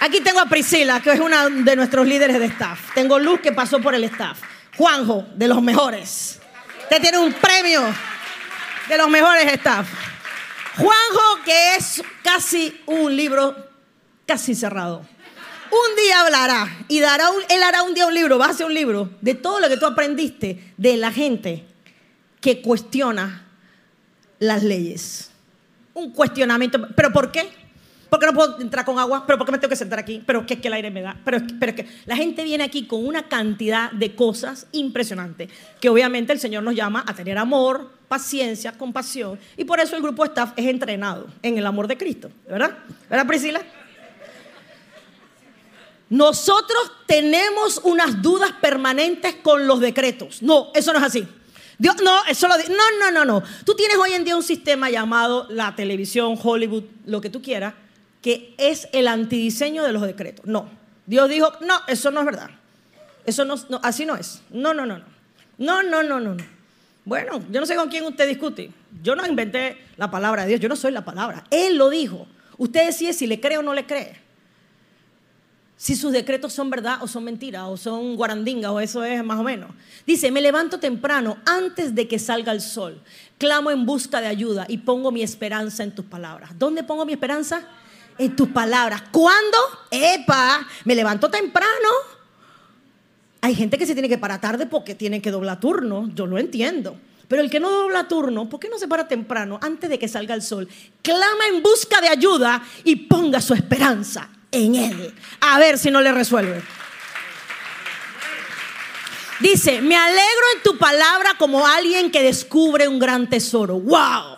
Aquí tengo a Priscila, que es una de nuestros líderes de staff. Tengo Luz, que pasó por el staff. Juanjo, de los mejores. Usted tiene un premio de los mejores staff. Juanjo, que es casi un libro casi cerrado. Un día hablará y dará él hará un día un libro, va a hacer un libro de todo lo que tú aprendiste de la gente que cuestiona las leyes. Un cuestionamiento. ¿Pero por qué? ¿Por qué no puedo entrar con agua? ¿Pero por qué me tengo que sentar aquí? ¿Pero qué es que el aire me da? Pero, pero que la gente viene aquí con una cantidad de cosas impresionantes que obviamente el Señor nos llama a tener amor, paciencia, compasión. Y por eso el grupo staff es entrenado en el amor de Cristo. ¿Verdad? ¿Verdad, Priscila? Nosotros tenemos unas dudas permanentes con los decretos. No, eso no es así. Dios, no, eso lo No, no, no, no. Tú tienes hoy en día un sistema llamado la televisión, Hollywood, lo que tú quieras, que es el antidiseño de los decretos. No. Dios dijo, no, eso no es verdad. Eso no, así no es. No, no, no, no. No, no, no, no. Bueno, yo no sé con quién usted discute. Yo no inventé la palabra de Dios, yo no soy la palabra. Él lo dijo. Usted decide si le cree o no le cree si sus decretos son verdad o son mentiras o son guarandingas o eso es más o menos. Dice, me levanto temprano antes de que salga el sol, clamo en busca de ayuda y pongo mi esperanza en tus palabras. ¿Dónde pongo mi esperanza? En tus palabras. ¿Cuándo? Epa, me levanto temprano. Hay gente que se tiene que parar tarde porque tiene que doblar turno, yo lo entiendo. Pero el que no dobla turno, ¿por qué no se para temprano antes de que salga el sol? Clama en busca de ayuda y ponga su esperanza en Él. A ver si no le resuelve. Dice, me alegro en tu palabra como alguien que descubre un gran tesoro. ¡Wow!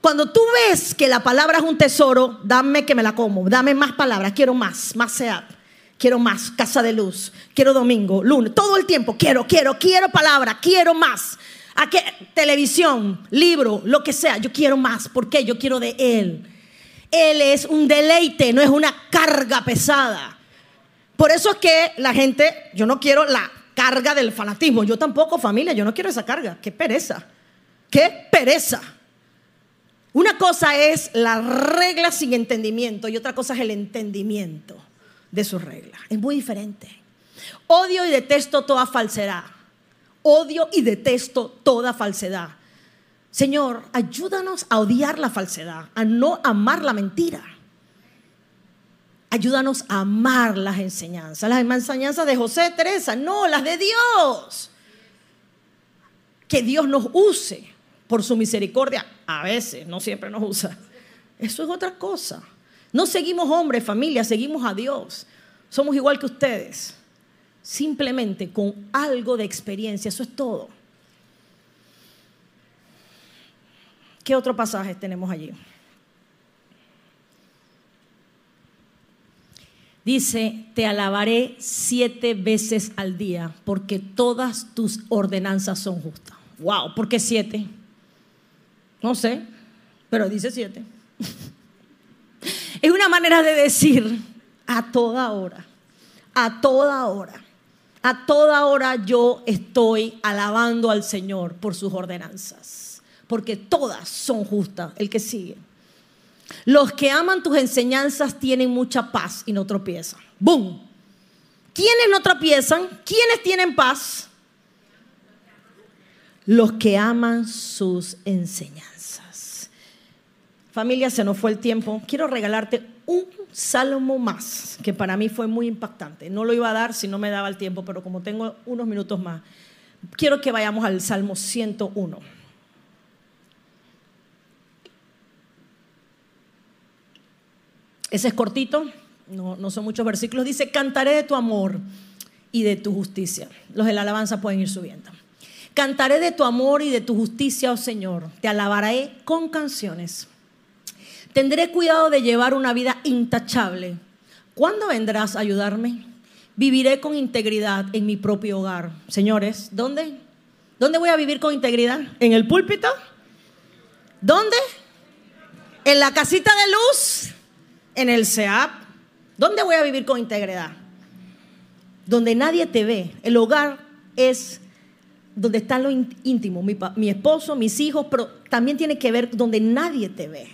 Cuando tú ves que la palabra es un tesoro, dame que me la como, dame más palabras, quiero más, más SEAT, quiero más, casa de luz, quiero domingo, lunes, todo el tiempo, quiero, quiero, quiero palabra, quiero más. ¿A qué? Televisión, libro, lo que sea, yo quiero más, ¿por qué? Yo quiero de Él. Él es un deleite, no es una carga pesada. Por eso es que la gente, yo no quiero la carga del fanatismo, yo tampoco familia, yo no quiero esa carga, qué pereza, qué pereza. Una cosa es la regla sin entendimiento y otra cosa es el entendimiento de sus reglas. Es muy diferente. Odio y detesto toda falsedad. Odio y detesto toda falsedad. Señor, ayúdanos a odiar la falsedad, a no amar la mentira. Ayúdanos a amar las enseñanzas, las enseñanzas de José, Teresa, no, las de Dios. Que Dios nos use por su misericordia. A veces, no siempre nos usa. Eso es otra cosa. No seguimos hombres, familia, seguimos a Dios. Somos igual que ustedes. Simplemente con algo de experiencia, eso es todo. ¿Qué otro pasaje tenemos allí? Dice, te alabaré siete veces al día porque todas tus ordenanzas son justas. Wow, ¿por qué siete? No sé, pero dice siete. es una manera de decir a toda hora, a toda hora, a toda hora yo estoy alabando al Señor por sus ordenanzas porque todas son justas, el que sigue. Los que aman tus enseñanzas tienen mucha paz y no tropiezan. ¡Bum! ¿Quiénes no tropiezan? ¿Quiénes tienen paz? Los que aman sus enseñanzas. Familia, se nos fue el tiempo. Quiero regalarte un salmo más, que para mí fue muy impactante. No lo iba a dar si no me daba el tiempo, pero como tengo unos minutos más, quiero que vayamos al Salmo 101. Ese es cortito, no, no son muchos versículos. Dice, cantaré de tu amor y de tu justicia. Los de la alabanza pueden ir subiendo. Cantaré de tu amor y de tu justicia, oh Señor. Te alabaré con canciones. Tendré cuidado de llevar una vida intachable. ¿Cuándo vendrás a ayudarme? Viviré con integridad en mi propio hogar. Señores, ¿dónde? ¿Dónde voy a vivir con integridad? ¿En el púlpito? ¿Dónde? ¿En la casita de luz? ¿En el SEAP? ¿Dónde voy a vivir con integridad? Donde nadie te ve. El hogar es donde está lo íntimo, mi, mi, esposo, mis hijos, pero también tiene que ver donde nadie te ve.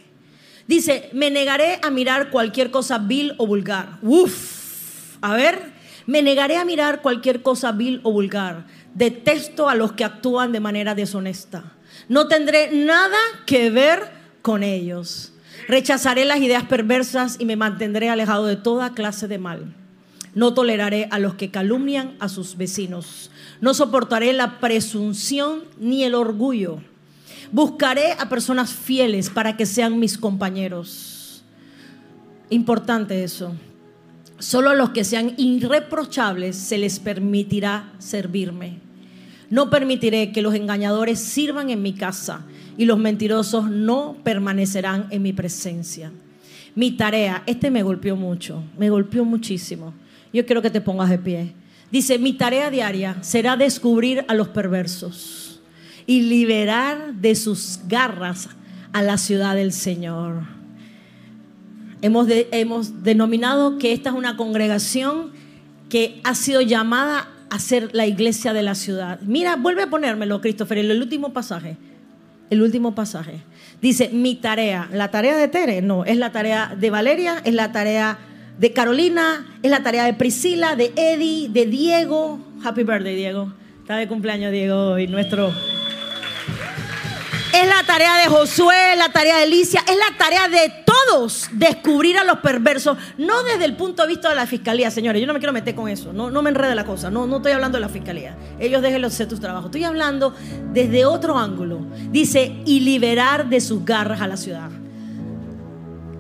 Dice, me negaré a mirar cualquier cosa vil o vulgar. Uf, a ver, me negaré a mirar cualquier cosa vil o vulgar. Detesto a los que actúan de manera deshonesta. No tendré nada que ver con ellos. Rechazaré las ideas perversas y me mantendré alejado de toda clase de mal. No toleraré a los que calumnian a sus vecinos. No soportaré la presunción ni el orgullo. Buscaré a personas fieles para que sean mis compañeros. Importante eso. Solo a los que sean irreprochables se les permitirá servirme. No permitiré que los engañadores sirvan en mi casa y los mentirosos no permanecerán en mi presencia. Mi tarea, este me golpeó mucho, me golpeó muchísimo. Yo quiero que te pongas de pie. Dice, mi tarea diaria será descubrir a los perversos y liberar de sus garras a la ciudad del Señor. Hemos, hemos denominado que esta es una congregación que ha sido llamada a ser la iglesia de la ciudad. Mira, vuelve a ponérmelo, Christopher, el último pasaje. El último pasaje. Dice, mi tarea, la tarea de Tere, no, es la tarea de Valeria, es la tarea de Carolina, es la tarea de Priscila, de Eddie, de Diego. Happy birthday, Diego. Está de cumpleaños, Diego, y nuestro. Es la tarea de Josué, la tarea de Alicia, es la tarea de todos descubrir a los perversos, no desde el punto de vista de la fiscalía, señores. Yo no me quiero meter con eso, no, me enrede la cosa, no, no estoy hablando de la fiscalía. Ellos déjenlo hacer tus trabajos. Estoy hablando desde otro ángulo. Dice, y liberar de sus garras a la ciudad.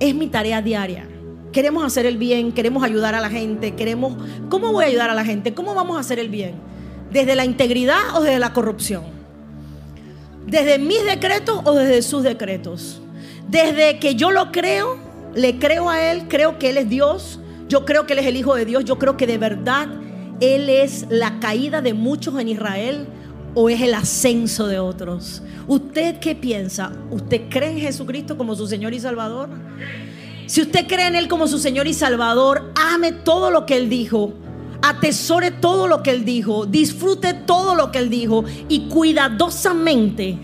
Es mi tarea diaria queremos hacer el bien, queremos ayudar a la gente, queremos... ¿Cómo voy a ayudar a la gente? ¿Cómo vamos a hacer el bien? ¿Desde la integridad o desde la corrupción? ¿Desde mis decretos o desde sus decretos? Desde que yo lo creo, le creo a Él, creo que Él es Dios, yo creo que Él es el Hijo de Dios, yo creo que de verdad Él es la caída de muchos en Israel o es el ascenso de otros. ¿Usted qué piensa? ¿Usted cree en Jesucristo como su Señor y Salvador? Si usted cree en Él como su Señor y Salvador, ame todo lo que Él dijo. Atesore todo lo que Él dijo. Disfrute todo lo que Él dijo. Y cuidadosamente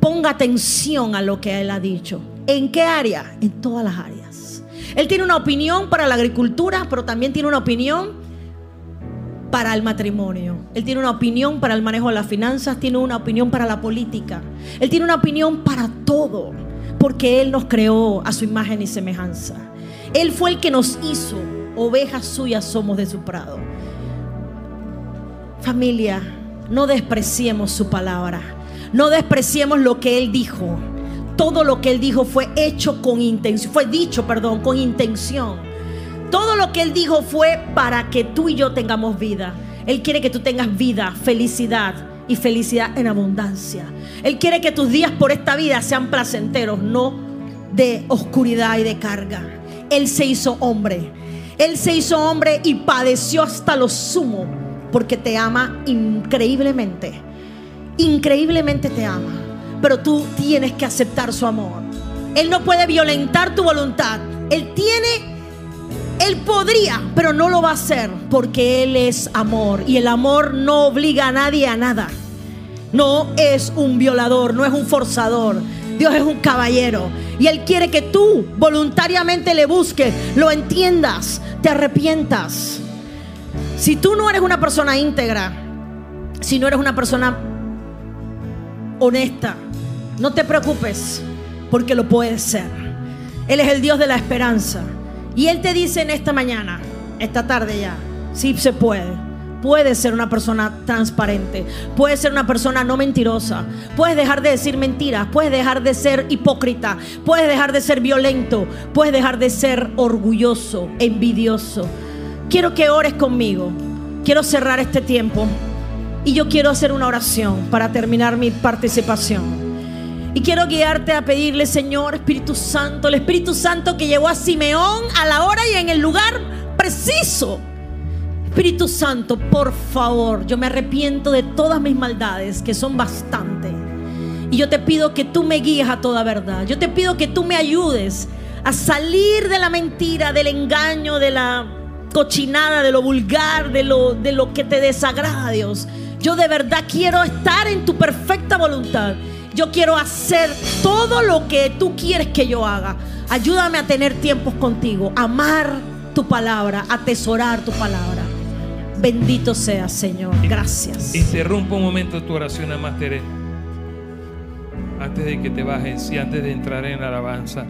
ponga atención a lo que Él ha dicho. ¿En qué área? En todas las áreas. Él tiene una opinión para la agricultura, pero también tiene una opinión para el matrimonio. Él tiene una opinión para el manejo de las finanzas, tiene una opinión para la política. Él tiene una opinión para todo porque Él nos creó a su imagen y semejanza. Él fue el que nos hizo. Ovejas suyas somos de su prado. Familia, no despreciemos su palabra. No despreciemos lo que Él dijo. Todo lo que Él dijo fue hecho con intención. Fue dicho, perdón, con intención. Todo lo que Él dijo fue para que tú y yo tengamos vida. Él quiere que tú tengas vida, felicidad y felicidad en abundancia. Él quiere que tus días por esta vida sean placenteros, no de oscuridad y de carga. Él se hizo hombre. Él se hizo hombre y padeció hasta lo sumo porque te ama increíblemente. Increíblemente te ama. Pero tú tienes que aceptar su amor. Él no puede violentar tu voluntad. Él tiene, él podría, pero no lo va a hacer porque Él es amor. Y el amor no obliga a nadie a nada no es un violador, no es un forzador. Dios es un caballero. Y Él quiere que tú voluntariamente le busques, lo entiendas, te arrepientas. Si tú no eres una persona íntegra, si no eres una persona honesta, no te preocupes, porque lo puedes ser. Él es el Dios de la esperanza. Y Él te dice en esta mañana, esta tarde ya, si se puede, puedes ser una persona transparente, puedes ser una persona no mentirosa, puedes dejar de decir mentiras, puedes dejar de ser hipócrita, puedes dejar de ser violento, puedes dejar de ser orgulloso, envidioso. Quiero que ores conmigo, quiero cerrar este tiempo y yo quiero hacer una oración para terminar mi participación. Y quiero guiarte a pedirle, Señor, Espíritu Santo, el Espíritu Santo que llevó a Simeón a la hora y en el lugar preciso Espíritu Santo, por favor, yo me arrepiento de todas mis maldades, que son bastante. Y yo te pido que tú me guíes a toda verdad. Yo te pido que tú me ayudes a salir de la mentira, del engaño, de la cochinada, de lo vulgar, de lo, de lo que te desagrada, Dios. Yo de verdad quiero estar en tu perfecta voluntad. Yo quiero hacer todo lo que tú quieres que yo haga. Ayúdame a tener tiempos contigo, amar tu palabra, atesorar tu palabra. Bendito sea, Señor. Gracias. Interrumpa un momento tu oración, a. Antes de que te bajes y antes de entrar en la alabanza.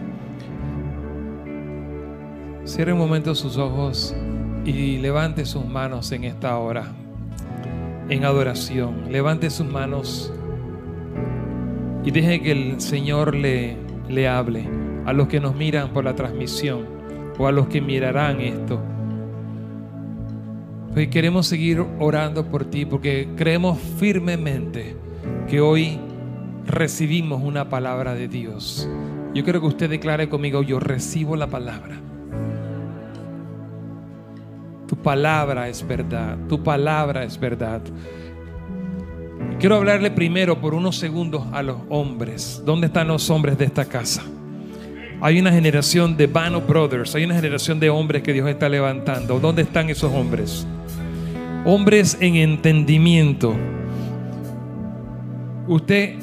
Cierre un momento sus ojos y levante sus manos en esta hora. En adoración. Levante sus manos y deje que el Señor le, le hable a los que nos miran por la transmisión o a los que mirarán esto. Hoy queremos seguir orando por ti porque creemos firmemente que hoy recibimos una palabra de Dios. Yo quiero que usted declare conmigo, yo recibo la palabra. Palabra es verdad, tu palabra es verdad. Quiero hablarle primero por unos segundos a los hombres. ¿Dónde están los hombres de esta casa? Hay una generación de Bano Brothers, hay una generación de hombres que Dios está levantando. ¿Dónde están esos hombres? Hombres en entendimiento. Usted,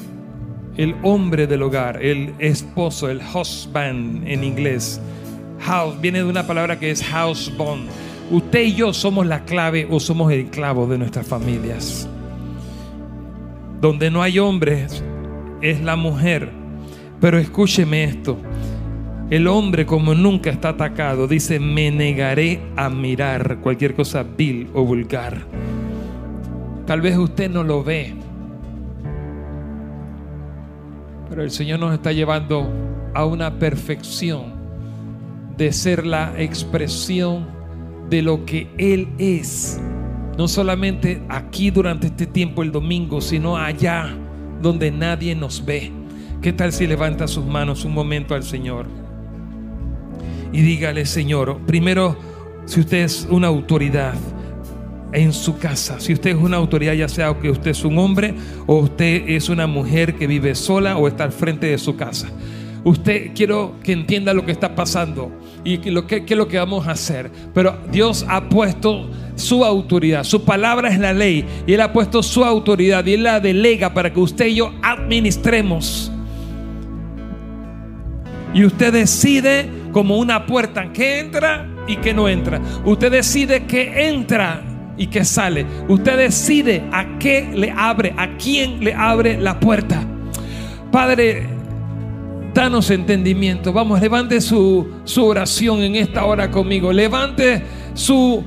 el hombre del hogar, el esposo, el husband en inglés, house, viene de una palabra que es house bond. Usted y yo somos la clave o somos el clavo de nuestras familias. Donde no hay hombres, es la mujer. Pero escúcheme esto. El hombre como nunca está atacado dice, me negaré a mirar cualquier cosa vil o vulgar. Tal vez usted no lo ve, pero el Señor nos está llevando a una perfección de ser la expresión de lo que Él es. No solamente aquí durante este tiempo el domingo, sino allá donde nadie nos ve. ¿Qué tal si levanta sus manos un momento al Señor? y dígale, Señor, primero, si usted es una autoridad en su casa, si usted es una autoridad, ya sea que usted es un hombre o usted es una mujer que vive sola o está al frente de su casa. Usted quiero que entienda lo que está pasando y lo que, es lo que vamos a hacer. Pero Dios ha puesto su autoridad, su palabra es la ley y Él ha puesto su autoridad y Él la delega para que usted y yo administremos. Y usted decide como una puerta que entra y que no entra. Usted decide que entra y que sale. Usted decide a qué le abre, a quién le abre la puerta. Padre, danos entendimiento. Vamos, levante su, su oración en esta hora conmigo. Levante su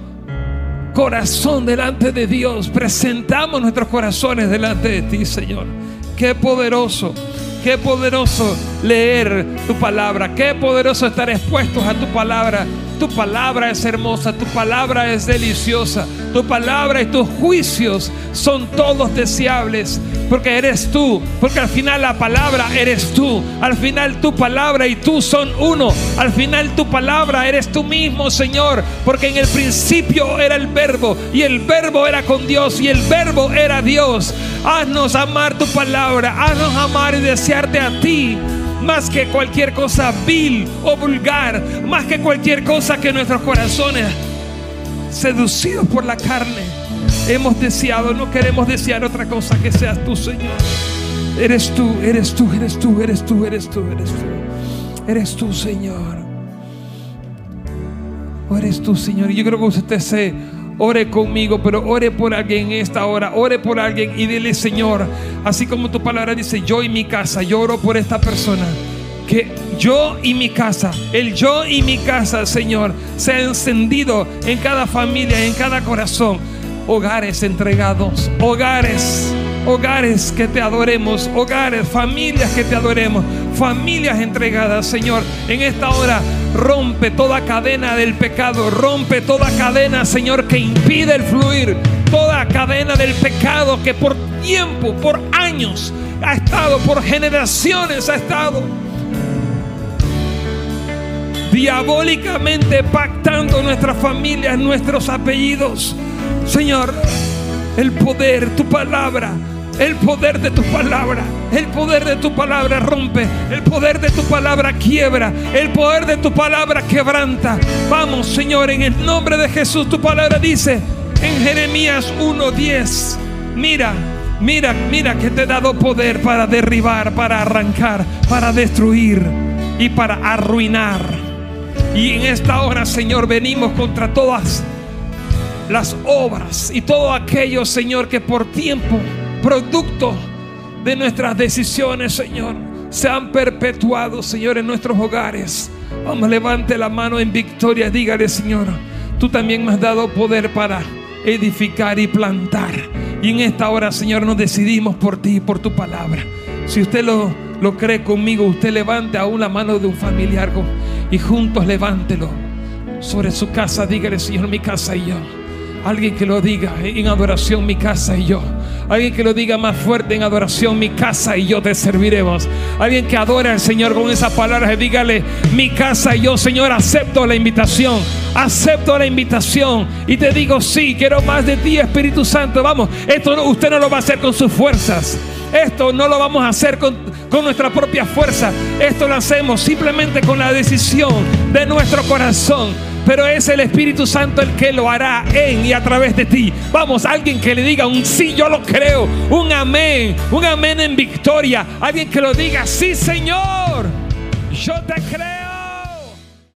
corazón delante de Dios. Presentamos nuestros corazones delante de ti, Señor. Qué poderoso. Qué poderoso leer tu palabra. Qué poderoso estar expuestos a tu palabra. Tu palabra es hermosa, tu palabra es deliciosa, tu palabra y tus juicios son todos deseables, porque eres tú, porque al final la palabra eres tú, al final tu palabra y tú son uno, al final tu palabra eres tú mismo, Señor, porque en el principio era el verbo y el verbo era con Dios y el verbo era Dios. Haznos amar tu palabra, haznos amar y desearte a ti más que cualquier cosa vil o vulgar, más que cualquier cosa que nuestros corazones, seducidos por la carne, hemos deseado. No queremos desear otra cosa que seas tú, Señor. Eres tú, eres tú, eres tú, eres tú, eres tú, eres tú. Eres tú, Señor. O eres tú, Señor. Y yo creo que usted se Ore conmigo, pero ore por alguien en esta hora. Ore por alguien y dile, Señor, así como tu palabra dice, yo y mi casa, yo oro por esta persona. Que yo y mi casa, el yo y mi casa, Señor, sea encendido en cada familia, en cada corazón. hogares entregados, hogares, hogares que te adoremos, hogares, familias que te adoremos, familias entregadas, Señor. En esta hora rompe toda cadena del pecado, rompe toda cadena, Señor, que impide el fluir, toda cadena del pecado que por tiempo, por años ha estado, por generaciones ha estado diabólicamente pactando nuestras familias, nuestros apellidos. Señor, el poder, tu palabra, el poder de tu palabra, el poder de tu palabra rompe, el poder de tu palabra quiebra, el poder de tu palabra quebranta. Vamos, Señor, en el nombre de Jesús, tu palabra dice en Jeremías 1:10, mira, mira, mira que te he dado poder para derribar, para arrancar, para destruir y para arruinar. Y en esta hora, Señor, venimos contra todas las obras y todo aquello, Señor, que por tiempo, producto de nuestras decisiones, Señor, se han perpetuado, Señor, en nuestros hogares. Vamos, levante la mano en victoria, dígale, Señor, tú también me has dado poder para edificar y plantar. Y en esta hora, Señor, nos decidimos por ti y por tu palabra. Si usted lo, lo cree conmigo, usted levante aún la mano de un familiar y juntos levántelo sobre su casa. Dígale, Señor, mi casa y yo. Alguien que lo diga en adoración, mi casa y yo. Alguien que lo diga más fuerte en adoración, mi casa y yo te serviremos. Alguien que adore al Señor con esas palabras, dígale, mi casa y yo, Señor, acepto la invitación. Acepto la invitación y te digo, sí, quiero más de ti, Espíritu Santo. Vamos, esto usted no lo va a hacer con sus fuerzas. Esto no lo vamos a hacer con nuestra propia fuerza. Esto lo hacemos simplemente con la decisión de nuestro corazón. Pero es el Espíritu Santo el que lo hará en y a través de ti. Vamos, alguien que le diga un sí, yo lo creo. Un amén. Un amén en victoria. Alguien que lo diga, sí, Señor. Yo te creo.